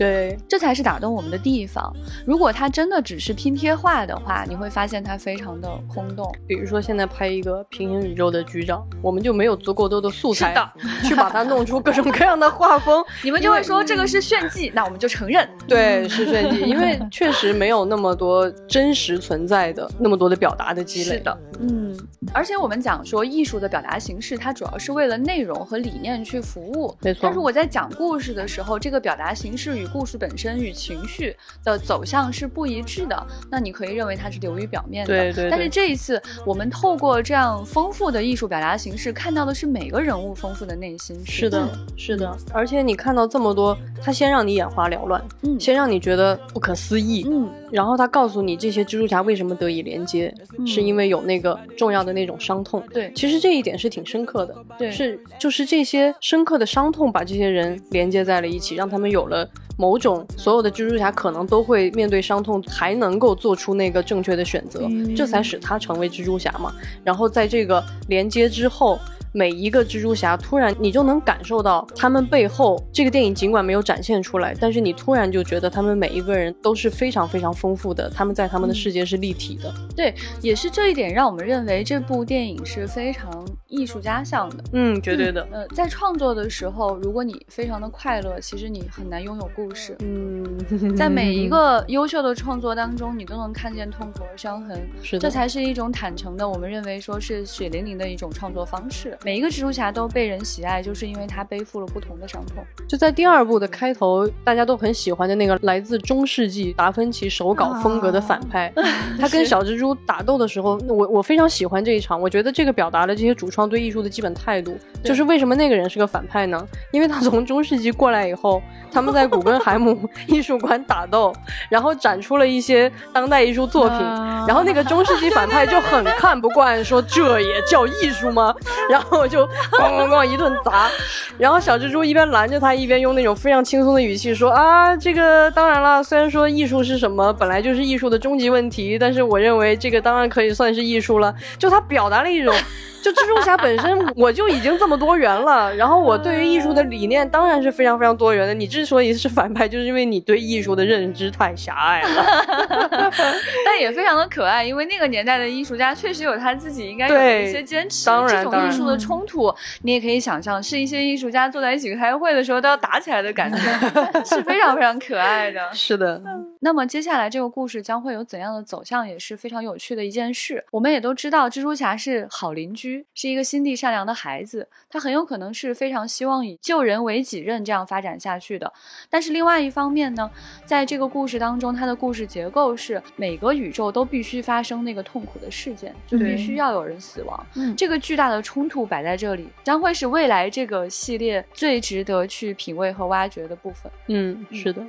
对，这才是打动我们的地方。如果它真的只是拼贴画的话，你会发现它非常的空洞。比如说现在拍一个平行宇宙的局长，我们就没有足够多的素材去把它弄出各种各样的画风。你们就会说这个是炫技，那我们就承认。对，是炫技，因为确实没有那么多真实存在的那么多的表达的积累。是的，嗯，而且我们讲说艺术的表达形式，它主要是为了内容和理念去服务。没错但是我在讲故事的时候，这个表达形式与故事本身与情绪的走向是不一致的，那你可以认为它是流于表面的。对对对但是这一次，我们透过这样丰富的艺术表达形式，看到的是每个人物丰富的内心。是的，是的，而且你看到这么多，他先让你眼花缭乱，嗯，先让你觉得不可思议，嗯，然后他告诉你这些蜘蛛侠为什么得以连接，嗯是因为有那个重要的那种伤痛。对其实这一点是挺深刻的，对是就是这些深刻的伤痛把这些人连接在了一起，让他们有了某种所有的蜘蛛侠可能都会面对伤痛，还能够做出那个正确的选择，嗯这才使他成为蜘蛛侠嘛。然后在这个连接之后。每一个蜘蛛侠，突然你就能感受到他们背后这个电影尽管没有展现出来，但是你突然就觉得他们每一个人都是非常非常丰富的，他们在他们的世界是立体的。对，也是这一点让我们认为这部电影是非常艺术家向的。嗯，绝对的。呃，在创作的时候，如果你非常的快乐，其实你很难拥有故事。嗯，在每一个优秀的创作当中，你都能看见痛苦和伤痕，是的这才是一种坦诚的，我们认为说是血淋淋的一种创作方式。每一个蜘蛛侠都被人喜爱，就是因为他背负了不同的伤痛。就在第二部的开头，大家都很喜欢的那个来自中世纪达芬奇手稿风格的反派，他跟小蜘蛛打斗的时候，我我非常喜欢这一场。我觉得这个表达了这些主创对艺术的基本态度。就是为什么那个人是个反派呢？因为他从中世纪过来以后，他们在古根海姆 艺术馆打斗，然后展出了一些当代艺术作品，啊然后那个中世纪反派就很看不惯，说这也叫艺术吗？然后就 咣咣咣一顿砸，然后小蜘蛛一边拦着他，一边用那种非常轻松的语气说啊，这个当然了，虽然说艺术是什么，本来就是艺术的终极问题，但是我认为这个当然可以算是艺术了。就他表达了一种。就蜘蛛侠本身我就已经这么多元了，然后我对于艺术的理念当然是非常非常多元的。你之所以是反派，就是因为你对艺术的认知太狭隘了。但也非常的可爱，因为那个年代的艺术家确实有他自己应该有的一些坚持。当然这当然种艺术的冲突，你也可以想象，是一些艺术家坐在一起开会的时候都要打起来的感觉，是非常非常可爱的。是的，那么接下来这个故事将会有怎样的走向，也是非常有趣的一件事。我们也都知道，蜘蛛侠是好邻居，是一个心地善良的孩子，他很有可能是非常希望以救人为己任这样发展下去的。但是另外一方面呢，在这个故事当中，它的故事结构是每个宇宙都必须发生那个痛苦的事件，就必须要有人死亡。嗯这个巨大的冲突摆在这里，将会是未来这个系列最值得去品味和挖掘的部分。嗯，是的。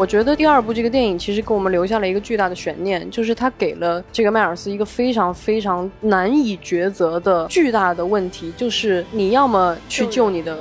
我觉得第二部这个电影其实给我们留下了一个巨大的悬念，就是它给了这个迈尔斯一个非常非常难以抉择的巨大的问题，就是你要么去救救你的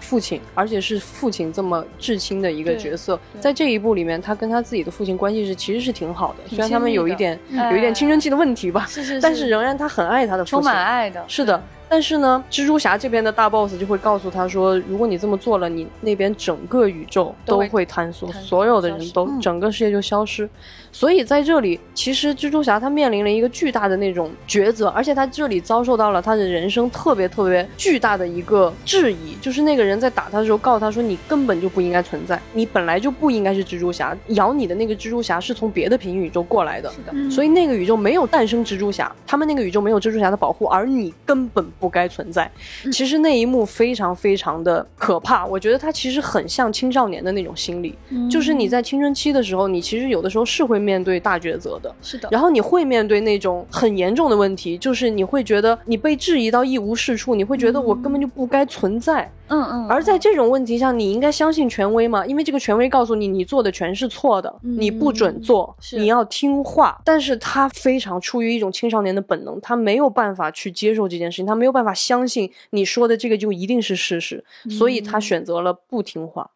父亲，而且是父亲这么至亲的一个角色，在这一部里面，他跟他自己的父亲关系是其实是挺好的，虽然他们有一点哎有一点青春期的问题吧，是是但是仍然他很爱他的父亲，充满爱的。是的，但是呢，蜘蛛侠这边的大 boss 就会告诉他说，如果你这么做了，你那边整个宇宙都都会会坍缩，所有的人都、嗯整个世界就消失。所以在这里，其实蜘蛛侠他面临了一个巨大的那种抉择，而且他这里遭受到了他的人生特别特别巨大的一个质疑，就是那个人在打他的时候告诉他说，你根本就不应该存在，你本来就不应该是蜘蛛侠，咬你的那个蜘蛛侠是从别的平行宇宙过来的。是的，嗯所以那个宇宙没有诞生蜘蛛侠，他们那个宇宙没有蜘蛛侠的保护，而你根本不该存在。其实那一幕非常非常的可怕，我觉得它其实很像青少年的那种心理，就是你在青春期的时候，你其实有的时候是会面对大抉择的。是的，然后你会面对那种很严重的问题，就是你会觉得你被质疑到一无是处，你会觉得我根本就不该存在。嗯嗯，而在这种问题上，你应该相信权威嘛？因为这个权威告诉你，你做的全是错的，你不准做，你要听话。但是他非常出于一种青少年的本能，他没有办法去接受这件事情，他没有办法相信你说的这个就一定是事实，所以他选择了不听话，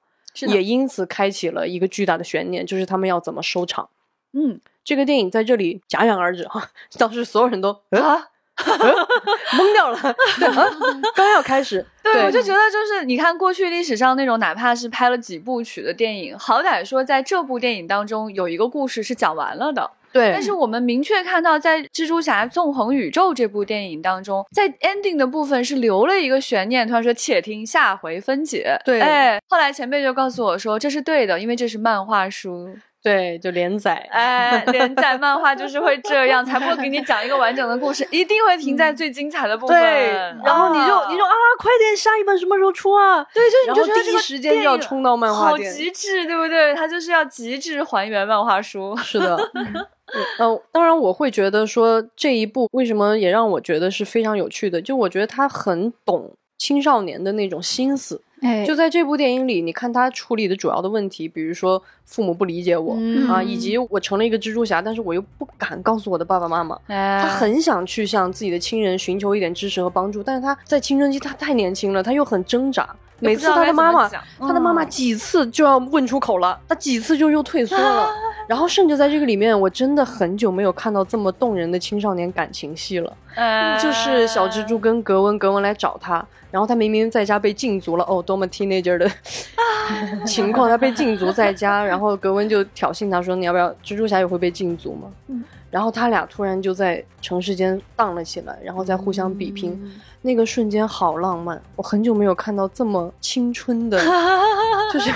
也因此开启了一个巨大的悬念，就是他们要怎么收场。嗯这个电影在这里戛然而止哈，当时所有人都啊。懵掉了，对啊，刚要开始，对，我就觉得就是你看过去历史上那种哪怕是拍了几部曲的电影，好歹说在这部电影当中有一个故事是讲完了的。对，但是我们明确看到，在《蜘蛛侠：纵横宇宙》这部电影当中，在 ending 的部分是留了一个悬念，突然说“且听下回分解”。对哎，后来前辈就告诉我说这是对的，因为这是漫画书。对，就连载，哎，连载漫画就是会这样，才不会给你讲一个完整的故事，一定会停在最精彩的部分。对，然后你就啊你就啊，快点，下一本什么时候出啊？对，就你就第一时间就要冲到漫画好极致，对不对？它就是要极致还原漫画书。是的，嗯，当然我会觉得说这一部为什么也让我觉得是非常有趣的，就我觉得他很懂青少年的那种心思。哎，就在这部电影里，你看他处理的主要的问题，比如说父母不理解我、嗯啊，以及我成了一个蜘蛛侠，但是我又不敢告诉我的爸爸妈妈。哎他很想去向自己的亲人寻求一点支持和帮助，但是他在青春期他太年轻了，他又很挣扎。每次他的妈妈，他的妈妈几次就要问出口了，他几次就又退缩了。然后甚至在这个里面，我真的很久没有看到这么动人的青少年感情戏了。哎就是小蜘蛛跟格温，格温来找他，然后他明明在家被禁足了，哦，多么 teenager 的情况，他被禁足在家，然后格温就挑衅他说：“你要不要？蜘蛛侠也会被禁足吗？”然后他俩突然就在城市间荡了起来，然后再互相比拼，那个瞬间好浪漫。我很久没有看到这么青春的，就是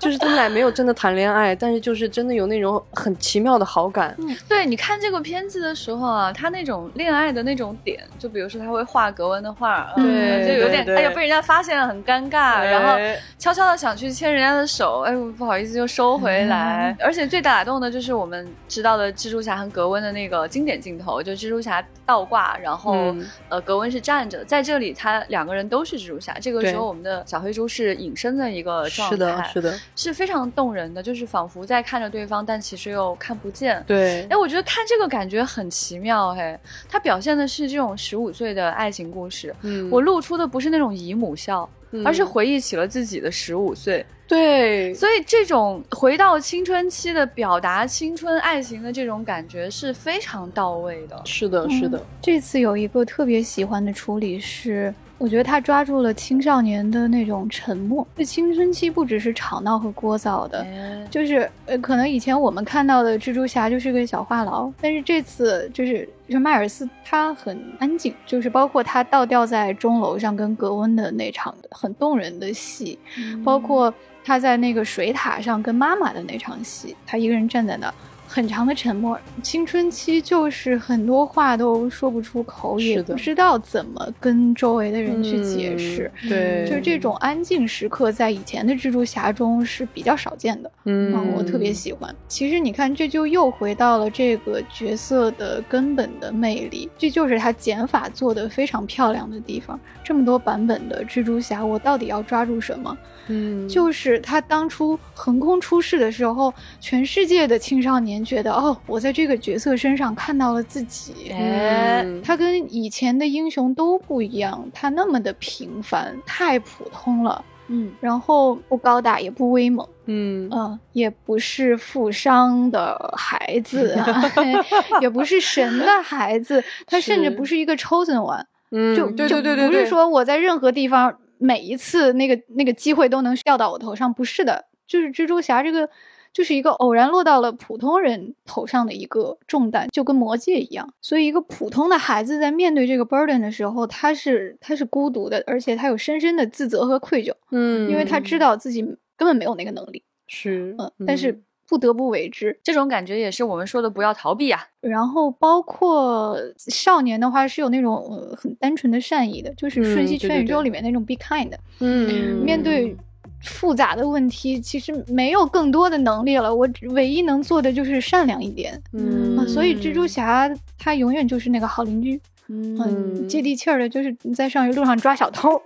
就是他们俩没有真的谈恋爱，但是就是真的有那种很奇妙的好感。对，你看这个片子的时候啊，他那种恋爱的那种点，就比如说他会画格温的画，嗯对就有点哎呀被人家发现了很尴尬，然后悄悄的想去牵人家的手，哎不好意思就收回来。而且最打动的就是我们知道的蜘蛛侠和格温的那个经典镜头，就蜘蛛侠倒挂，然后、嗯呃格温是站着，在这里他两个人都是蜘蛛侠，这个时候我们的小黑猪是隐身的一个状态，是的，是的，是非常动人的，就是仿佛在看着对方，但其实又看不见。对哎，我觉得看这个感觉很奇妙，嘿，它表现的是这种十五岁的爱情故事。嗯我露出的不是那种姨母笑，嗯而是回忆起了自己的十五岁。对，所以这种回到青春期的表达青春爱情的这种感觉是非常到位的。是的，是的，这次有一个特别喜欢的处理是，我觉得他抓住了青少年的那种沉默。这青春期不只是吵闹和聒噪的，哎。就是呃，可能以前我们看到的蜘蛛侠就是个小话痨，但是这次就是就是迈尔斯他很安静，就是包括他倒吊在钟楼上跟格温的那场很动人的戏，包括他在那个水塔上跟妈妈的那场戏，他一个人站在那。很长的沉默，青春期就是很多话都说不出口，也不知道怎么跟周围的人去解释。嗯对，就是这种安静时刻，在以前的蜘蛛侠中是比较少见的。嗯嗯，我特别喜欢。其实你看，这就又回到了这个角色的根本的魅力，这就是他减法做的非常漂亮的地方。这么多版本的蜘蛛侠，我到底要抓住什么？嗯，就是他当初横空出世的时候，全世界的青少年觉得，哦，我在这个角色身上看到了自己。哎。嗯。他跟以前的英雄都不一样，他那么的平凡，太普通了。嗯，然后不高大也不威猛，嗯。嗯，也不是富商的孩子，也不是神的孩子，他甚至不是一个 chosen one，嗯，就对就对对对，不是说我在任何地方每一次那个那个机会都能掉到我头上，不是的，就是蜘蛛侠这个就是一个偶然落到了普通人头上的一个重担，就跟魔戒一样。所以一个普通的孩子在面对这个 burden 的时候，他是他是孤独的，而且他有深深的自责和愧疚，嗯，因为他知道自己根本没有那个能力。是嗯，但是不得不为之。这种感觉也是我们说的不要逃避啊。然后包括少年的话是有那种呃很单纯的善意的，就是《瞬息全宇宙》里面那种 be kind，、嗯面对复杂的问题，其实没有更多的能力了，我唯一能做的就是善良一点。嗯啊，所以蜘蛛侠他永远就是那个好邻居，嗯嗯，接地气儿的，就是在上学路上抓小偷。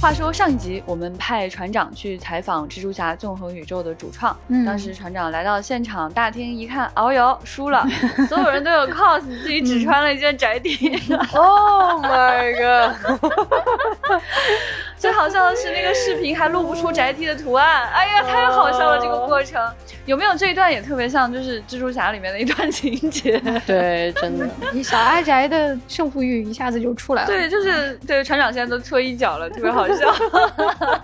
话说上一集我们派船长去采访蜘蛛侠纵横宇宙的主创，嗯当时船长来到现场大厅一看，哦哟，输了，所有人都有 cos，自己只穿了一件宅 T。Oh my god！最好笑的是那个视频还录不出宅 T 的图案，哎呀，太好笑了！这个过程有没有这一段也特别像就是蜘蛛侠里面的一段情节？对，真的，你小阿宅的胜负欲一下子就出来了。对，就是对船长现在都搓衣角了，特别好笑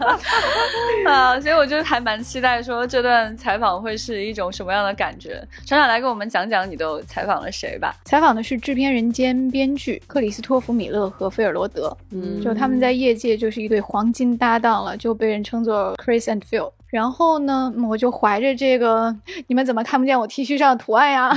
啊！所以我就还蛮期待说这段采访会是一种什么样的感觉。船长来给我们讲讲你都采访了谁吧？采访的是制片人兼编剧克里斯托弗·米勒和菲尔罗德，嗯就他们在业界就是一对黄金搭档了，就被人称作 Chris and Phil。然后呢，嗯我就怀着这个你们怎么看不见我 T 恤上的图案呀？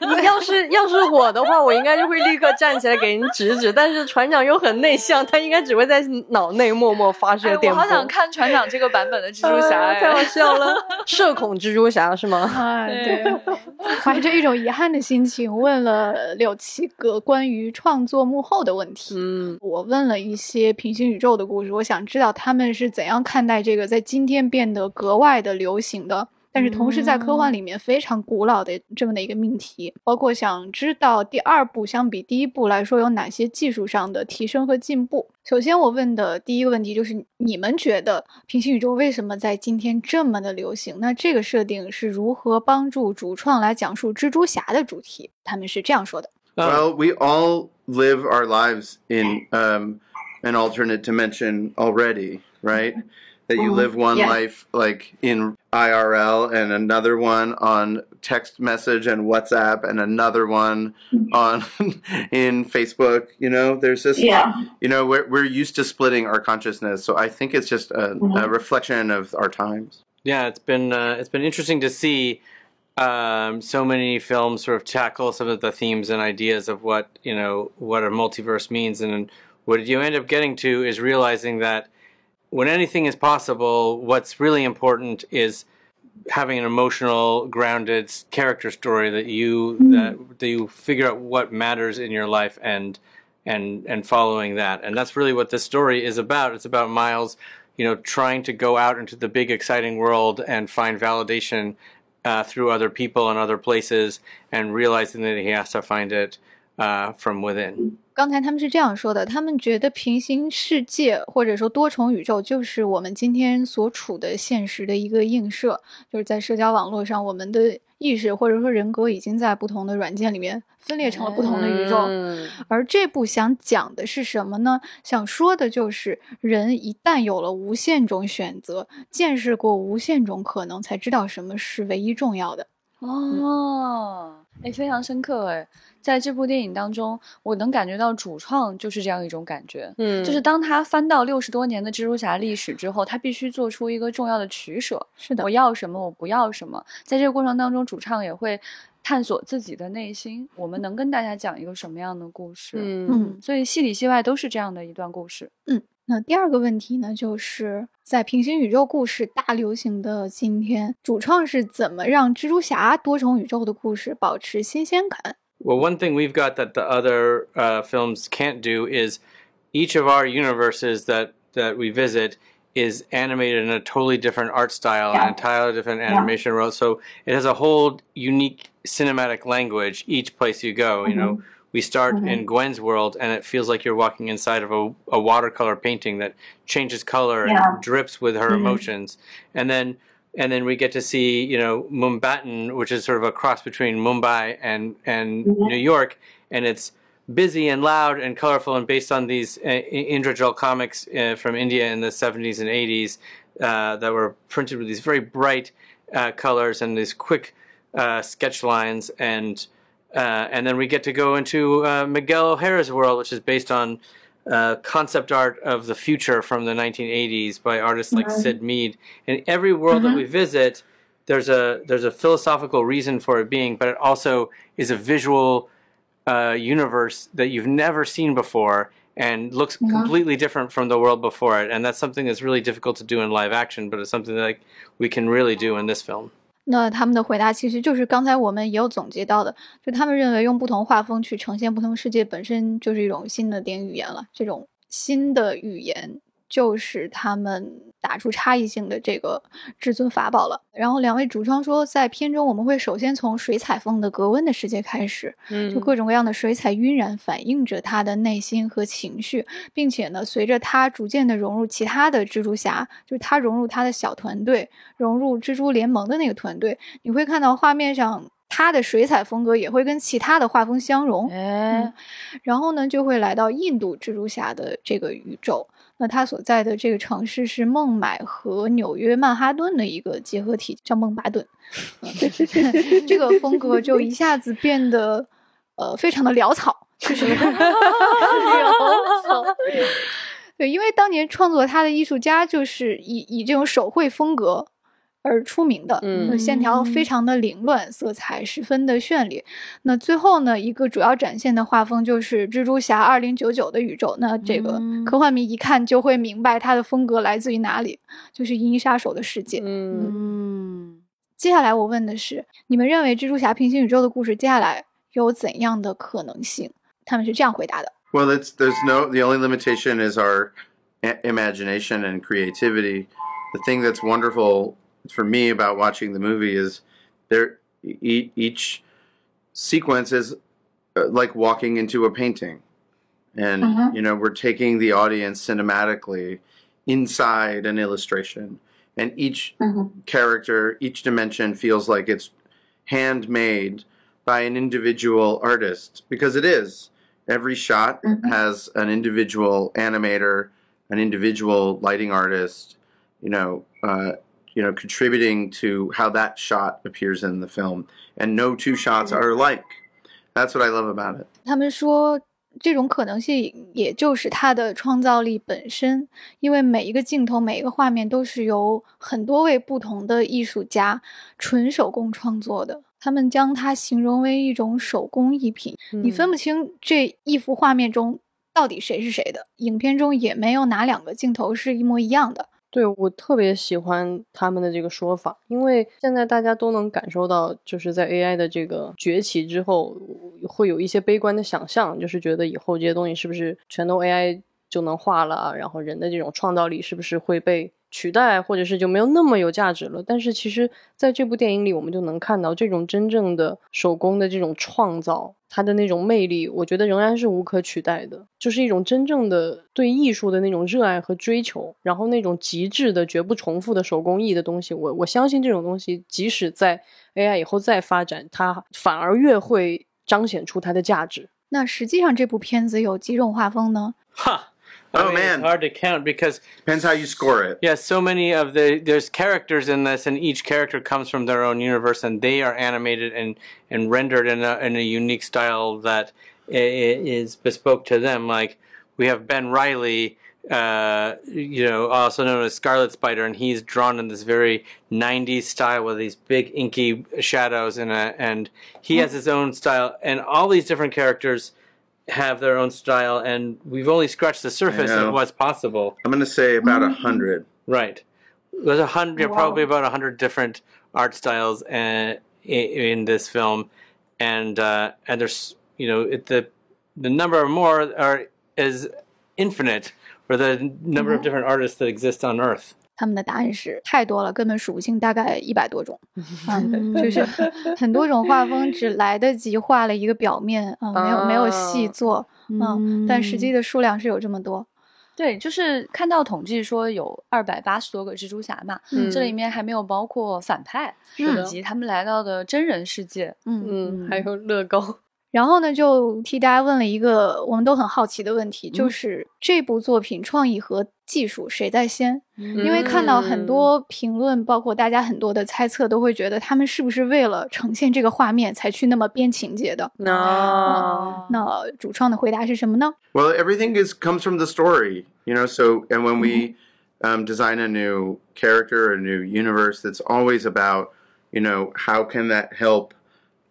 你要是要是我的话，我应该就会立刻站起来给人指指。但是船长又很内向，他应该只会在脑内默默发射电波。好想看船长这个版本的蜘蛛侠啊太好哎！笑了！社恐蜘蛛侠是吗？对，怀着一种遗憾的心情，问了六七个关于创作幕后的问题。嗯我问了一些平行宇宙的故事，我想知道他们是怎样看待这个在今天变得格外的流行的，但是同时在科幻里面非常古老的这么的一个命题。包括想知道第二部相比第一部来说有哪些技术上的提升和进步。首先，我问的第一个问题就是：你们觉得平行宇宙为什么在今天这么的流行？那这个设定是如何帮助主创来讲述蜘蛛侠的主题？他们是这样说的。Well, we all live our lives in um, an alternate dimension already, right? That you live one yeah. life like in IRL and another one on text message and WhatsApp and another one on in Facebook. You know, there's this. Yeah. You know, we're we're used to splitting our consciousness, so I think it's just a, a reflection of our times. Yeah, it's been uh, it's been interesting to see um, so many films sort of tackle some of the themes and ideas of what you know what a multiverse means, and what you end up getting to is realizing that when anything is possible, what's really important is having an emotional, grounded character story that you that, that you figure out what matters in your life and and and following that. And that's really what this story is about. It's about Miles, you know, trying to go out into the big, exciting world and find validation uh, through other people and other places, and realizing that he has to find it uh, from within. 刚才他们是这样说的，他们觉得平行世界或者说多重宇宙就是我们今天所处的现实的一个映射，就是在社交网络上，我们的意识或者说人格已经在不同的软件里面分裂成了不同的宇宙。嗯而这部想讲的是什么呢？想说的就是人一旦有了无限种选择，见识过无限种可能，才知道什么是唯一重要的。哦，哎，非常深刻哎，在这部电影当中，我能感觉到主创就是这样一种感觉，嗯，就是当他翻到六十多年的蜘蛛侠历史之后，他必须做出一个重要的取舍，是的我，要什么，我不要什么。在这个过程当中，主创也会探索自己的内心，我们能跟大家讲一个什么样的故事？嗯嗯所以戏里戏外都是这样的一段故事。嗯那第二个问题呢，就是在平行宇宙故事大流行的今天，主创是怎么让蜘蛛侠多重宇宙的故事保持新鲜感？Well, one thing we've got that the other uh, films can't do is each of our universes that that we visit is animated in a totally different art style Yeah. and entirely different animation world. So it has a whole unique cinematic language each place you go. You mm-hmm. know, we start mm-hmm. in Gwen's world, and it feels like you're walking inside of a, a watercolor painting that changes color Yeah. and drips with her mm-hmm. emotions, and then and then we get to see you know Mumbattan, which is sort of a cross between Mumbai and and New York, and it's busy and loud and colorful and based on these uh, Indrajal comics uh, from India in the 70s and 80s uh, that were printed with these very bright uh, colors and these quick uh, sketch lines. And uh, and then we get to go into uh, Miguel O'Hara's world, which is based on uh, concept art of the future from the 1980s by artists like Sid Mead. In every world that we visit, there's a there's a philosophical reason for it being, but it also is a visual uh, universe that you've never seen before and looks completely different from the world before it. And that's something that's really difficult to do in live action, but it's something that like, we can really do in this film. 那他们的回答其实就是刚才我们也有总结到的，就他们认为用不同画风去呈现不同世界本身就是一种新的电影语言了。这种新的语言就是他们打出差异性的这个至尊法宝了。然后两位主创说，在片中我们会首先从水彩风的格温的世界开始，嗯就各种各样的水彩晕染反映着他的内心和情绪，并且呢，随着他逐渐的融入其他的蜘蛛侠，就是他融入他的小团队，融入蜘蛛联盟的那个团队，你会看到画面上他的水彩风格也会跟其他的画风相融。哎，然后呢，就会来到印度蜘蛛侠的这个宇宙。那他所在的这个城市是孟买和纽约曼哈顿的一个结合体，叫孟巴顿。嗯 这个风格就一下子变得呃非常的潦草，就是 潦草。对，因为当年创作他的艺术家就是以以这种手绘风格而出名的，嗯线条非常的凌乱，色彩十分的绚丽。那最后呢，一个主要展现的画风就是蜘蛛侠二零九九的宇宙。那这个嗯科幻迷一看就会明白它的风格来自于哪里，就是《银翼杀手》的世界。嗯，嗯，接下来我问的是，你们认为蜘蛛侠平行宇宙的故事接下来有怎样的可能性？他们是这样回答的：Well, it's there's no the only limitation is our imagination and creativity. The thing that's wonderful for me about watching the movie is there e- each sequence is uh, like walking into a painting, and Mhm. you know we're taking the audience cinematically inside an illustration, and each Mhm. character, each dimension feels like it's handmade by an individual artist because it is. Every shot Mhm. has an individual animator, an individual lighting artist, you know, uh, you know, contributing to how that shot appears in the film, and no two shots are alike. That's what I love about it. 他们说，这种可能性也就是它的创造力本身，因为每一个镜头、每一个画面都是由很多位不同的艺术家纯手工创作的。他们将它形容为一种手工艺品，你分不清这一幅画面中到底谁是谁的。影片中也没有哪两个镜头是一模一样的。对我特别喜欢他们的这个说法，因为现在大家都能感受到，就是在 AI 的这个崛起之后，会有一些悲观的想象，就是觉得以后这些东西是不是全都 AI 就能画了，然后人的这种创造力是不是会被取代，或者是就没有那么有价值了？但是其实在这部电影里，我们就能看到这种真正的手工的这种创造，它的那种魅力，我觉得仍然是无可取代的，就是一种真正的对艺术的那种热爱和追求，然后那种极致的、绝不重复的手工艺的东西，我我相信这种东西，即使在 AI 以后再发展，它反而越会彰显出它的价值。那实际上这部片子有几种画风呢？Huh. I Oh, mean, man. it's hard to count because Depends how you score it. yeah, so many of the there's characters in this, and each character comes from their own universe, and they are animated and and rendered in a in a unique style that is bespoke to them. Like we have Ben Riley, uh, you know, also known as Scarlet Spider, and he's drawn in this very '90s style with these big inky shadows, and and he has his own style, and all these different characters have their own style, and we've only scratched the surface of what's possible. I'm going to say about a hundred. Right. There's a hundred, Wow. probably about a hundred different art styles uh, in, in this film, and uh, and there's you know it, the the number of more are is infinite for the number of different artists that exist on Earth. 他们的答案是太多了，根本数不清，大概一百多种。嗯，就是很多种画风只 来得及画了一个表面啊、没有没有细啊做，嗯，但实际的数量是有这么多。对，就是看到统计说有二百八十多个蜘蛛侠嘛，嗯这里面还没有包括反派，以及他们来到的真人世界。嗯嗯，还有乐高，然后呢，就替大家问了一个我们都很好奇的问题，就嗯是这部作品创意和技术谁在先？嗯因为看到很嗯多评论，包括大家很多的猜测，都会觉得他们是不是为了呈现这个画面才去那么编情节的？那哦那主创的回答是什么呢？Well, everything is comes from the story, you know. So, and when we um, design a new character, a new universe, it's always about, you know, how can that help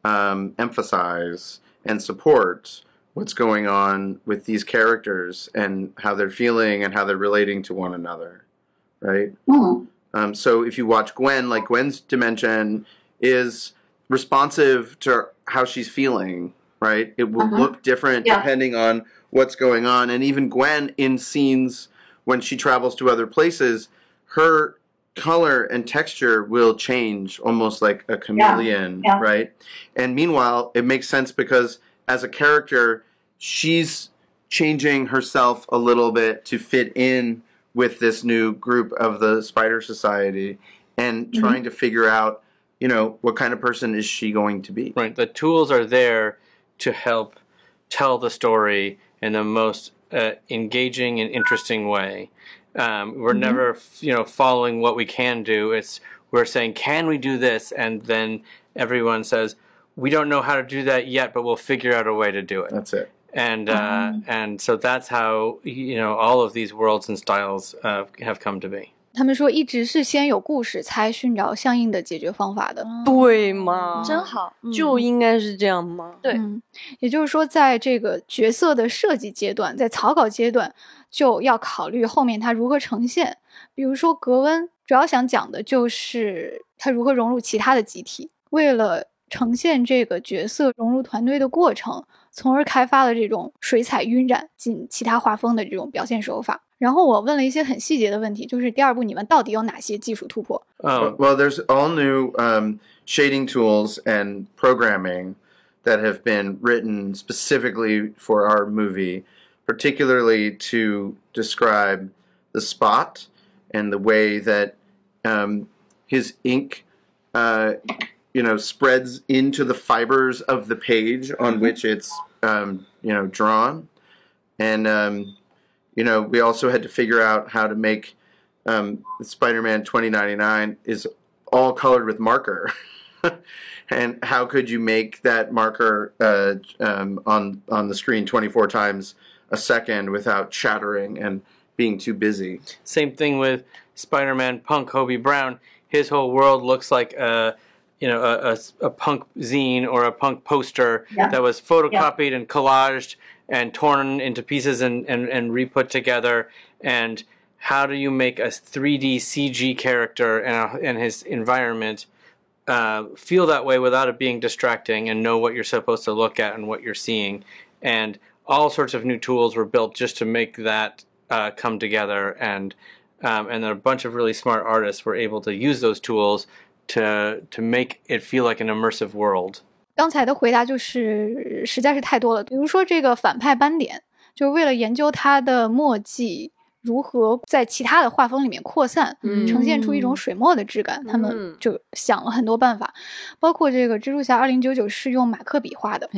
um, emphasize and support what's going on with these characters and how they're feeling and how they're relating to one another, right? Um, so if you watch Gwen, like Gwen's dimension is responsive to how she's feeling, right? It will look different Yeah. depending on what's going on. And even Gwen in scenes when she travels to other places, her color and texture will change almost like a chameleon, Yeah. right? And meanwhile, it makes sense because as a character, she's changing herself a little bit to fit in with this new group of the Spider Society and trying to figure out, you know, what kind of person is she going to be. Right. The tools are there to help tell the story in the most uh, engaging and interesting way. Um, we're never, f- you know, following what we can do. It's we're saying, can we do this? And then everyone says, we don't know how to do that yet, but we'll figure out a way to do it. That's it. And uh, and so that's how you know all of these worlds and styles uh, have come to be. 他们说一直是先有故事，才寻找相应的解决方法的。对嘛？真好，嗯就应该是这样嘛。对嗯，也就是说，在这个角色的设计阶段，在草稿阶段， 就要考虑后面它如何呈现。比如说格温，主要想讲的就是他如何融入其他的集体，为了呈现这个角色融入团队的过程，从而开发了这种水彩晕染进其他画风的这种表现手法。然后我问了一些很细节的问题，就是第二部你们到底有哪些技术突破？Um, Well, there's all new um, shading tools and programming that have been written specifically for our movie, particularly to describe the spot and the way that um, his ink, uh, you know, spreads into the fibers of the page on which it's, um, you know, drawn, and um, you know, we also had to figure out how to make um, Spider-Man 2099 is all colored with marker. and how could you make that marker uh, um, on on the screen 24 times a second without chattering and being too busy? Same thing with Spider-Man Punk Hobie Brown. His whole world looks like a, you know, a, a- a punk zine or a punk poster Yeah. that was photocopied and collaged and torn into pieces and, and, and re-put together. And how do you make a 3D CG character and, a, and his environment uh, feel that way without it being distracting and know what you're supposed to look at and what you're seeing? And all sorts of new tools were built just to make that uh, come together and um, and then a bunch of really smart artists were able to use those tools to to make it feel like an immersive world. 刚才的回答就是实在是太多了。比如说这个反派斑点，就是为了研究它的墨迹 如何在其他的画风里面扩散，嗯呈现出一种水墨的质感，他们嗯就想了很多办法，包括这个蜘蛛侠二零九九是用马克笔画的，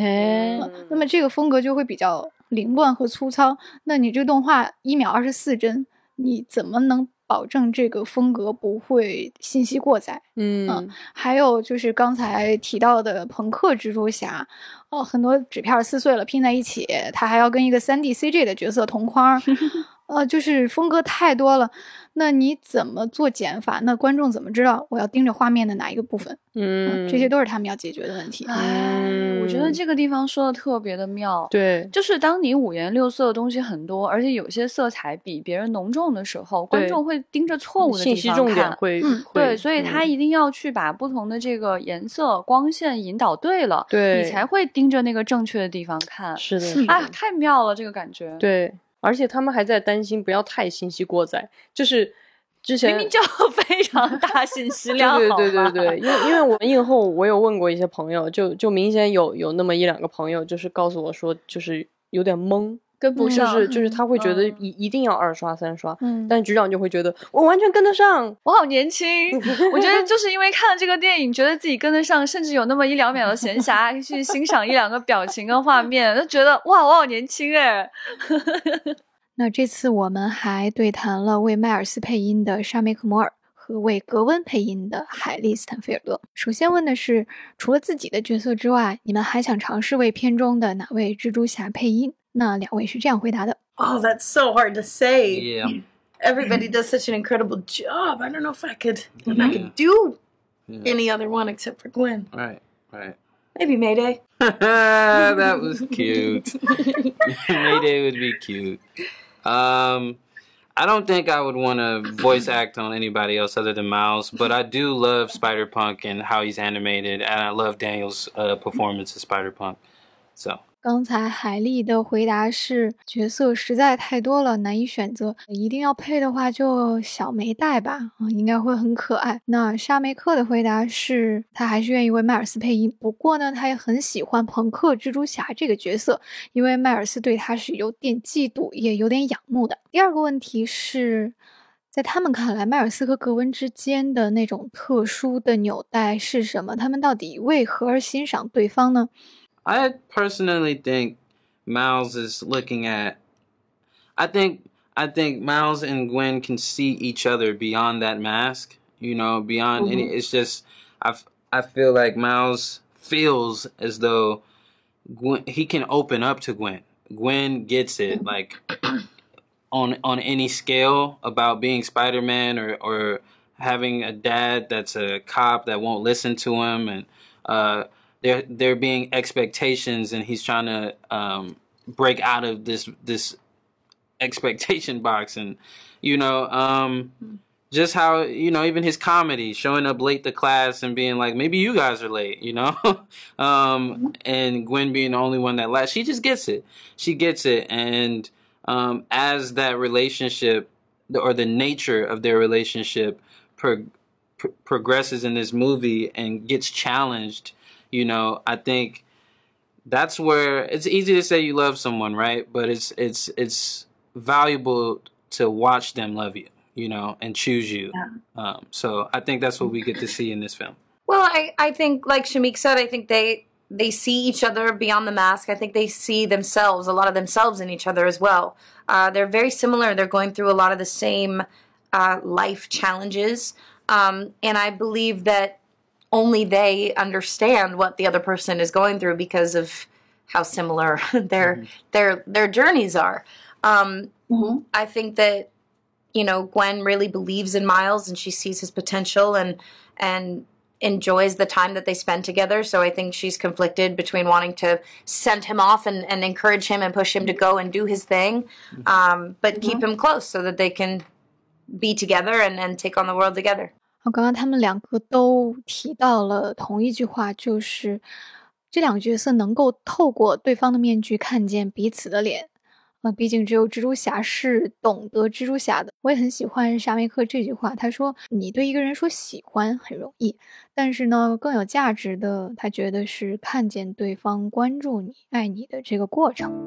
那么这个风格就会比较凌乱和粗糙。那你这动画一秒二十四帧，你怎么能保证这个风格不会信息过载？嗯还有就是刚才提到的朋克蜘蛛侠，哦，很多纸片撕碎了拼在一起，它还要跟一个三 D CG 的角色同框，呃，就是风格太多了。那你怎么做减法？那观众怎么知道我要盯着画面的哪一个部分？嗯，这些都是他们要解决的问题。哎，我觉得这个地方说的特别的妙。对就是当你五颜六色的东西很多，而且有些色彩比别人浓重的时候，观众会盯着错误的地方信息重点看。会嗯会对，所以他嗯一定要去把不同的这个颜色、光线引导对了，对你才会盯着那个正确的地方看。是的，是是的哎，太妙了，这个感觉。，对，而且他们还在担心不要太信息过载，就是之前明明就非常大信息量，对对对对对，因为因为我们映后我有问过一些朋友，就就明显有有那么一两个朋友，就是告诉我说，就是有点懵，就跟不上。是就是他会觉得嗯一一定要二刷三刷，嗯，但局长就会觉得我完全跟得上，我好年轻，我觉得 就是因为看了这个电影，觉得自己跟得上，甚至有那么一两秒的闲暇去欣赏一两个表情跟画面，就觉得哇，我好年轻哎。那这次我们还对谈了为迈尔斯配音的沙梅克摩尔和为格温配音的海利斯坦菲尔德。首先问的是，除了自己的角色之外，你们还想尝试为片中的哪位蜘蛛侠配音？那两位是这样回答的： Oh, that's so hard to say. Yeah. Everybody does such an incredible job. I don't know if I could if I could do Yeah. any other one except for Gwen. Right. Right. Maybe Mayday. that was cute. Mayday would be cute. Um, I don't think I would want to voice act on anybody else other than Miles, but I do love Spider Punk and how he's animated, and I love Daniel's uh, performance as Spider Punk. So 刚才海莉的回答是角色实在太多了，难以选择，一定要配的话就小梅戴吧，啊，应该会很可爱。那沙梅克的回答是他还是愿意为迈尔斯配音，不过呢，他也很喜欢朋克蜘蛛侠这个角色，因为迈尔斯对他是有点嫉妒，也有点仰慕的。第二个问题是。在他们看来，迈尔斯和格温之间的那种特殊的纽带是什么？他们到底为何而欣赏对方呢？I personally think Miles is looking at. I think I think Miles and Gwen can see each other beyond that mask. You know, beyond any. It's just I I feel like Miles feels as though Gwen he can open up to Gwen. Gwen gets it like on on any scale about being Spider Man or or having a dad that's a cop that won't listen to him and uh there there being expectations and he's trying to um break out of this this expectation box and you know um just how you know even his comedy showing up late to class and being like maybe you guys are late you know? Um and gwen being the only one that last she just gets it. She gets it. And um as that relationship or the nature of their relationship pro- pro- progresses in this movie and gets challenged you know i think that's where it's easy to say you love someone right but it's it's it's valuable to watch them love you you know and choose you um, so i think that's what we get to see in this film Well, I, I think, like Shamik said, I think they they see each other beyond the mask. I think they see themselves, a lot of themselves in each other as well. Uh, they're very similar. They're going through a lot of the same uh, life challenges, um, and I believe that only they understand what the other person is going through because of how similar their their their journeys are. Um, I think that you know Gwen really believes in Miles and she sees his potential and and enjoys the time that they spend together. So I think she's conflicted between wanting to send him off and, and encourage him and push him to go and do his thing, um, but keep him close so that they can be together and, and take on the world together. 好，刚刚他们两个都提到了同一句话，就是这两个角色能够透过对方的面具看见彼此的脸。呃，毕竟只有蜘蛛侠是懂得蜘蛛侠的。我也很喜欢沙梅克这句话，他说：“你对一个人说喜欢很容易，但是呢，更有价值的，他觉得是看见对方关注你、爱你的这个过程。”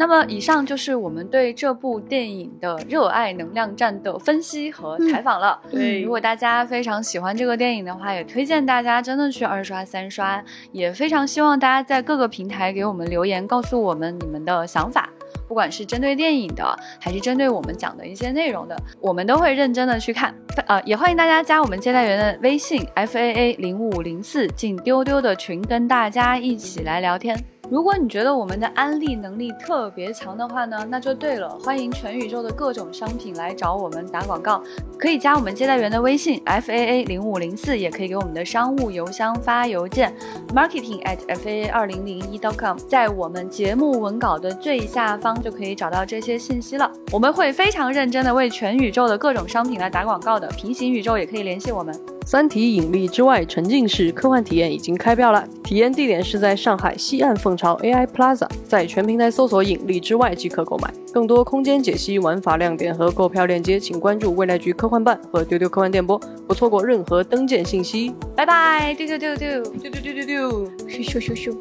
那么，以上就是我们对这部电影的热爱能量站的分析和采访了。对如果大家非常喜欢这个电影的话，也推荐大家真的去二刷、三刷。也非常希望大家在各个平台给我们留言，告诉我们你们的想法，不管是针对电影的，还是针对我们讲的一些内容的，我们都会认真的去看。呃，也欢迎大家加我们接待员的微信 f a a 零五零四进丢丢的群，跟大家一起来聊天。如果你觉得我们的安利能力特别强的话呢，那就对了，欢迎全宇宙的各种商品来找我们打广告，可以加我们接待员的微信 f a a 零五零四，也可以给我们的商务邮箱发邮件 marketing at f a a 二零零一 dot com，在我们节目文稿的最下方就可以找到这些信息了。我们会非常认真的为全宇宙的各种商品来打广告的，平行宇宙也可以联系我们。三体引力之外沉浸式科幻体验已经开票了，体验地点是在上海西岸凤巢 AI Plaza，在全平台搜索“引力之外”即可购买。更多空间解析、玩法亮点和购票链接，请关注未来局科幻办和丢丢科幻电波，不错过任何登舰信息。拜拜，丢丢丢丢。丢丢丢丢丢。咻咻咻咻。